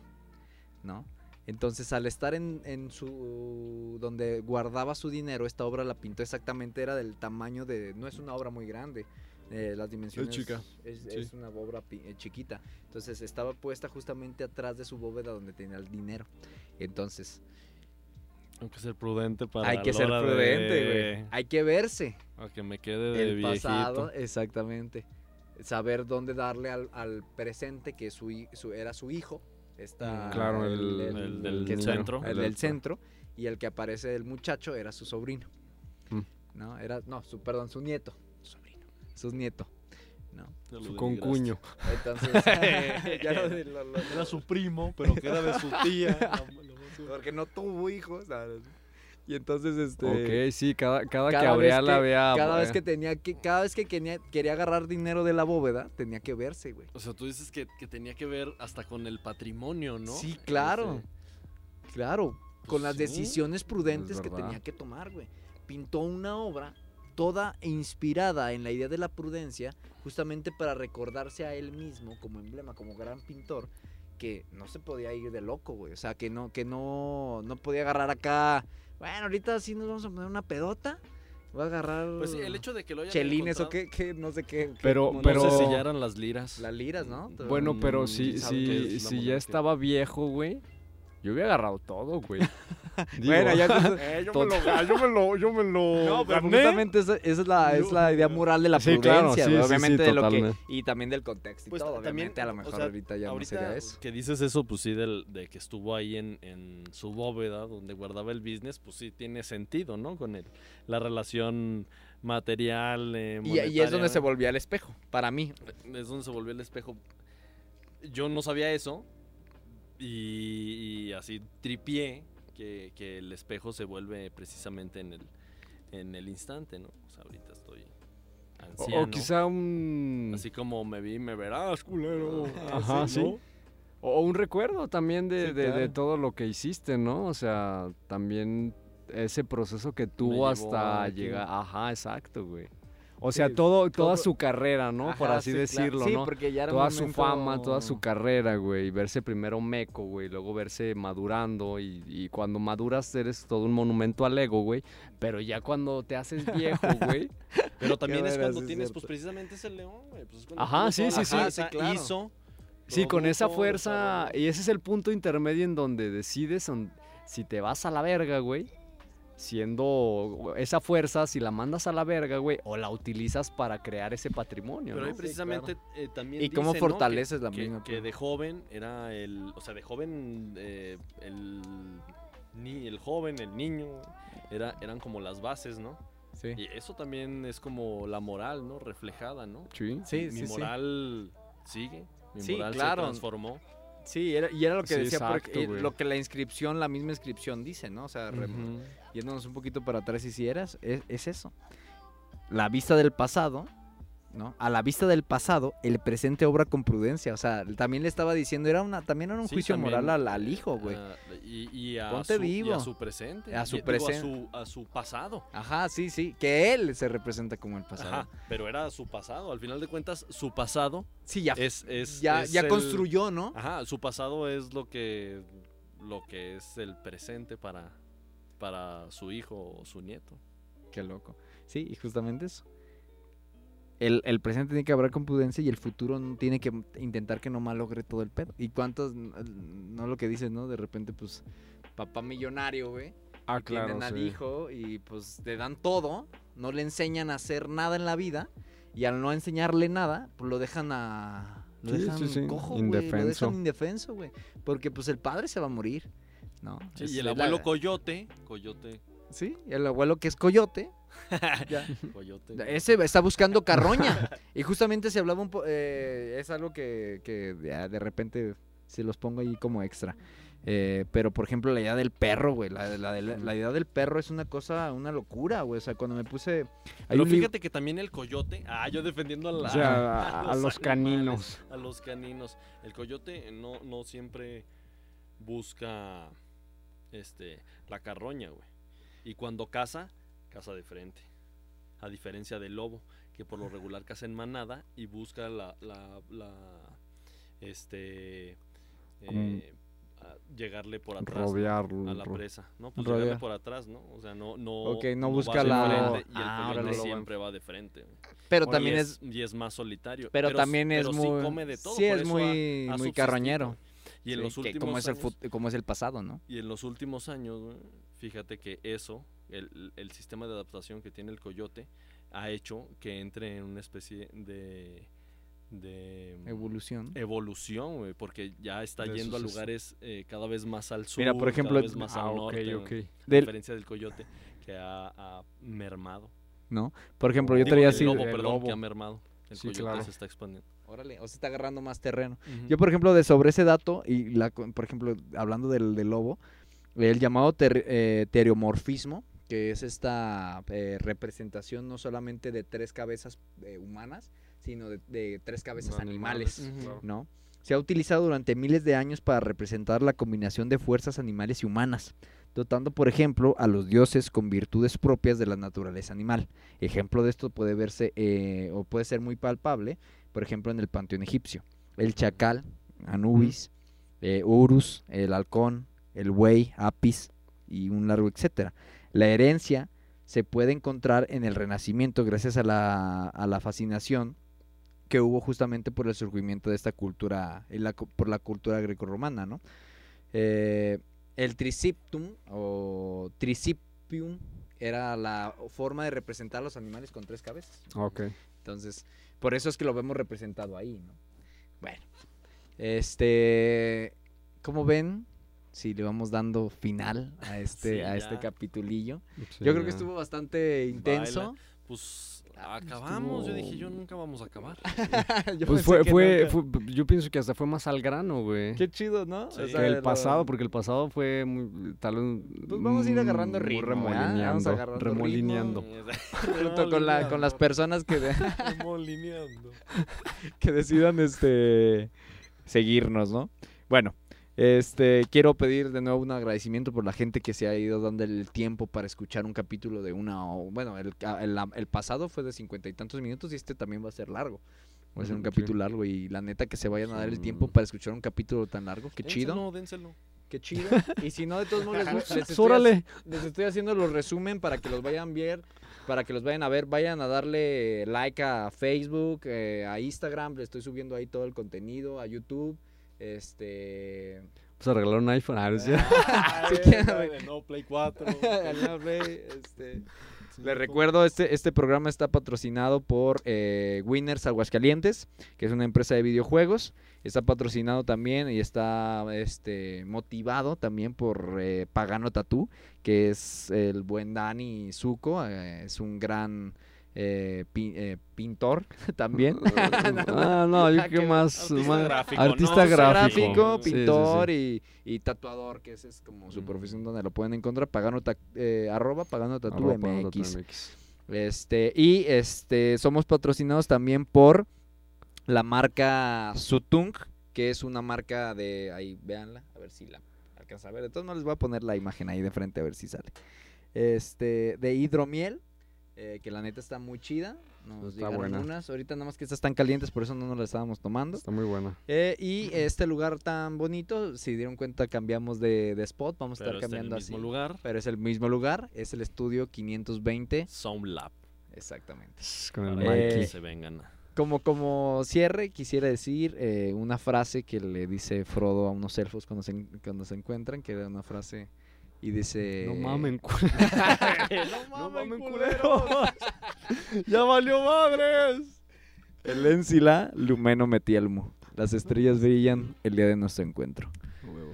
¿no? Entonces, al estar en, en su. donde guardaba su dinero, esta obra la pintó exactamente, era del tamaño de. No es una obra muy grande. eh, las dimensiones. chica, Es, sí. es una obra eh, chiquita. Entonces, estaba puesta justamente atrás de su bóveda donde tenía el dinero. Entonces, Hay que ser prudente para hay que la ser prudente, de- güey. Hay que verse. A que me quede de el viejito. pasado, exactamente. Saber dónde darle al, al presente, que su, su- era su hijo. Está Mm, Claro, el- el del que centro. el el del centro y el que aparece el muchacho era su sobrino. Mm. ¿No? Era no, su perdón, su nieto, sobrino, su nieto, ¿no? Su concuño. Entonces ya lo, lo- lo- Era su primo, pero que era de su tía. porque no tuvo hijos. ¿sabes? Y entonces, este... Ok, sí, cada, cada, que abría la vea. Cada vez eh, que tenía que, cada vez que quería, quería agarrar dinero de la bóveda, tenía que verse, güey. O sea, tú dices que, que tenía que ver hasta con el patrimonio, ¿no? Sí, claro. Ese- Claro, con Pues las sí, decisiones prudentes que tenía que tomar, güey. Pintó una obra toda inspirada en la idea de la prudencia, justamente para recordarse a él mismo como emblema, como gran pintor, que no se podía ir de loco, güey. O sea, que no, que no, no podía agarrar acá. Bueno, ahorita sí nos vamos a poner una pedota. Voy a agarrar Pues sí, el hecho de que lo hayan chelines o qué, qué, no sé qué. qué Pero- mono- pero- No ya eran las liras. Las liras, ¿no? Bueno, pero Mm, si, ¿sabe qué si, si ya estaba viejo, güey, yo hubiera agarrado todo, güey. Bueno, ya entonces- Eh, yo, me lo yo me lo, yo me lo No, pero justamente esa, esa es, la, es la idea moral de la Sí, prudencia, claro, sí, güey, sí, obviamente sí, de lo que totalmente. y también del contexto y Pues, todo, también, obviamente a lo o mejor sea, ahorita ya ahorita no sería eso. que dices eso, pues sí, del, de que estuvo ahí en, en su bóveda donde guardaba el business, pues sí tiene sentido, ¿no? Con el, la relación material. eh, Y, y es donde se volvía el espejo, para mí. Es donde se volvió el espejo. Yo no sabía eso. Y, y así tripié que, que el espejo se vuelve precisamente en el, en el instante, ¿no? O sea, ahorita estoy anciano. o quizá un... Así como me vi, me verás, culero. Ajá, sí. ¿no? O un recuerdo también de, Sí, de- todo lo que hiciste, ¿no? O sea, también ese proceso que tuvo hasta llegar... Ajá, exacto, güey. O sea, Sí, todo, toda todo- su carrera, ¿no? Por Ajá, así sí, claro. decirlo, Sí, ¿no? porque ya era un Toda su fama, toda su carrera, güey. y Verse primero meco, güey. Luego verse madurando. Y, y cuando maduras eres todo un monumento al ego, güey. Pero ya cuando te haces viejo, güey. Pero también es cuando es tienes, cierto. pues precisamente ese león, güey. Pues, es cuando Ajá, sí, sí, sí. fuerza, Sí, claro. Hizo. Sí, con esa fuerza, y ese es el punto intermedio en donde decides on- si te vas a la verga, güey, siendo esa fuerza, si la mandas a la verga, güey, o la utilizas para crear ese patrimonio, Pero precisamente eh, también Y cómo dice, ¿no? que- fortaleces la que, misma que de joven era el, o sea, de joven eh, el ni el joven, el niño era eran como las bases, ¿no? Sí. Y eso también es como la moral, ¿no? Reflejada, ¿no? Sí. Sí, mi sí, moral sigue, mi Sí, moral claro. se transformó. Sí, era- y era lo que Sí, decía, exacto, lo que la inscripción, la misma inscripción dice, ¿no? O sea, Ujú. yéndonos un poquito para atrás y si eras, es, es eso. La vista del pasado, ¿no? A la vista del pasado, el presente obra con prudencia. O sea, también le estaba diciendo, era una, también era un Sí, juicio también, moral al, al hijo, güey. ah, y, y a Ponte su, y vivo. a su presente. A su y- digo, presen- a su, a su pasado. Ajá, sí, sí. Que él se representa como el pasado. Ajá, pero era su pasado. Al final de cuentas, su pasado Sí, ya, es, es ya, es ya el- construyó, ¿no? Ajá, su pasado es lo que lo que es el presente para para su hijo o su nieto. Qué loco. Sí, y justamente eso. El, el presente tiene que hablar con prudencia y el futuro no- tiene que intentar que no malogre todo el pedo. ¿Y cuántos, no lo que dices, no? De repente, pues, papá millonario, güey. Ah, y tienen al hijo y pues le dan todo, no le enseñan a hacer nada en la vida y al no enseñarle nada, pues lo dejan a... Lo Sí, dejan sí, sí, cojo, güey. Lo indefenso. dejan indefenso, güey. Porque pues el padre se va a morir, ¿no? Y el la- abuelo coyote, coyote, Sí, el abuelo que es coyote, ya, coyote. ese está buscando carroña. y justamente se hablaba un poco. es algo que, que ya de repente se los pongo ahí como extra. Eh, pero por ejemplo, la idea del perro, güey. La, la, de la- la idea del perro es una cosa, una locura, güey. O sea, cuando me puse. Pero fíjate que también el coyote, ah, yo defendiendo a, la- O sea, a, a los caninos. a los caninos. El coyote no, no siempre busca este la carroña, güey. Y cuando caza, caza de frente. A diferencia del lobo, que por lo regular caza en manada y busca la, la, la- este eh, a llegarle por atrás ¿no? Rodearlo. a la presa, ¿no? Pues Rodear. llegarle por atrás, ¿no? O sea, no no Ok, no busca la- frente y el Ah, coyote siempre va de frente. pero también y es. y es más solitario. Pero, también es pero muy. Sí come de todo. sí, por es eso muy, ha- ha muy carroñero. Y en Sí, los que últimos como es, el años, fut- como es el pasado, ¿no? y en los últimos años, fíjate que eso, el, el sistema de adaptación que tiene el coyote, ha hecho que entre en una especie de, de mm, Evolución. evolución, güey, porque ya está De yendo a lugares eh, cada vez más al sur, Mira, por ejemplo, cada vez más Ah, al norte, ok. güey, a Del- diferencia del coyote que ha, ha mermado. ¿no? Por ejemplo, yo traía el así. lobo, el perdón, lobo. que ha mermado. El Sí, coyote claro. se está expandiendo. Órale, o se está agarrando más terreno. Yo, por ejemplo, de sobre ese dato, y la, por ejemplo, hablando del, del lobo, el llamado ter- eh, teriomorfismo, que es esta eh, representación no solamente de tres cabezas eh, humanas, sino de, de tres cabezas animales. ¿no? Se ha utilizado durante miles de años para representar la combinación de fuerzas animales y humanas, dotando, por ejemplo, a los dioses con virtudes propias de la naturaleza animal. Ejemplo de esto puede verse eh, o puede ser muy palpable, por ejemplo, en el panteón egipcio. El chacal, Anubis, eh, Urus, el halcón, el buey, Apis y un largo etcétera. La herencia se puede encontrar en el Renacimiento gracias a la, a la fascinación que hubo justamente por el surgimiento de esta cultura, en la por la cultura grecorromana, ¿no? Eh, el triciptum o tricipium era la forma de representar a los animales con tres cabezas. Ok. Entonces, por eso es que lo vemos representado ahí, ¿no? Bueno, este, ¿cómo ven? Si le vamos dando final a este, Sí, a este capitulillo. Sí, Yo creo que estuvo bastante intenso. Pues, acabamos. Yo dije, yo nunca vamos a acabar. Yo Pues fue, fue, fue- yo pienso que hasta fue más al grano, güey. Qué chido, ¿no? Sí. O que el lo- pasado, porque el pasado fue muy, tal vez, Pues vamos a ir agarrando muy ritmo, remolineando, agarrando remolineando. junto con, la, con las personas que, de- Remolineando. que decidan este seguirnos, ¿no? Bueno, este quiero pedir de nuevo un agradecimiento por la gente que se ha ido dando el tiempo para escuchar un capítulo de una o bueno, el, ca- el, el pasado fue de cincuenta y tantos minutos y este también va a ser largo. Va a ser un sí. capítulo largo y la neta que se vayan a dar el tiempo para escuchar un capítulo tan largo, qué chido, Dénselo, dénselo. qué chido. Y si no de todos modos les, les estoy órale. les estoy haciendo los resumen para que los vayan a ver, para que los vayan a ver, vayan a darle like a Facebook, eh, a Instagram, le estoy subiendo ahí todo el contenido, a YouTube, este... Pues a regalar un iPhone. Ah, ¿sí? Si quieren, de no Play 4. al no play, este, Les recuerdo, este, este programa está patrocinado por eh, Winners Aguascalientes, que es una empresa de videojuegos. Está patrocinado también y está este, motivado también por eh, Pagano Tatú, que es el buen Dani Zuko. eh, es un gran eh, eh, pintor también. ah, no, yo Ah, creo más, artista más- gráfico, artista ¿no? gráfico, gráfico, Sí, sí, sí. pintor Y, y tatuador, que esa es como su Mm. profesión donde lo pueden encontrar. Pagano ta- eh, arroba Arroba Pagano MX. Tatu MX. Este, y este, somos patrocinados también por la marca Sutung, que es una marca de. Ahí, véanla, a ver si la alcanza a ver. Todos modos, les voy a poner la imagen ahí de frente a ver si sale. Este, de hidromiel, eh, que la neta está muy chida. Nos Está llegaron buena. unas. Ahorita nada más que estas están calientes, por eso no nos las estábamos tomando. Está muy buena. Eh, y este lugar tan bonito, si dieron cuenta, cambiamos de, de spot. Vamos a Pero estar está en el cambiando mismo así. lugar. Pero es el mismo lugar, es el estudio 520. Sound Lab. Exactamente. Con el Para Eh, que Mikey. se vengan. Como, como cierre, quisiera decir eh, una frase que le dice Frodo a unos elfos cuando se, cuando se encuentran, que era una frase y dice... No mamen, cu- no mamen, culeros. ya valió madres. El Encila, Lumeno Metielmo. Las estrellas brillan el día de nuestro encuentro.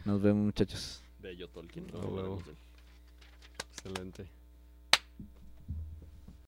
Nos vemos muchachos. Bello Tolkien. Excelente.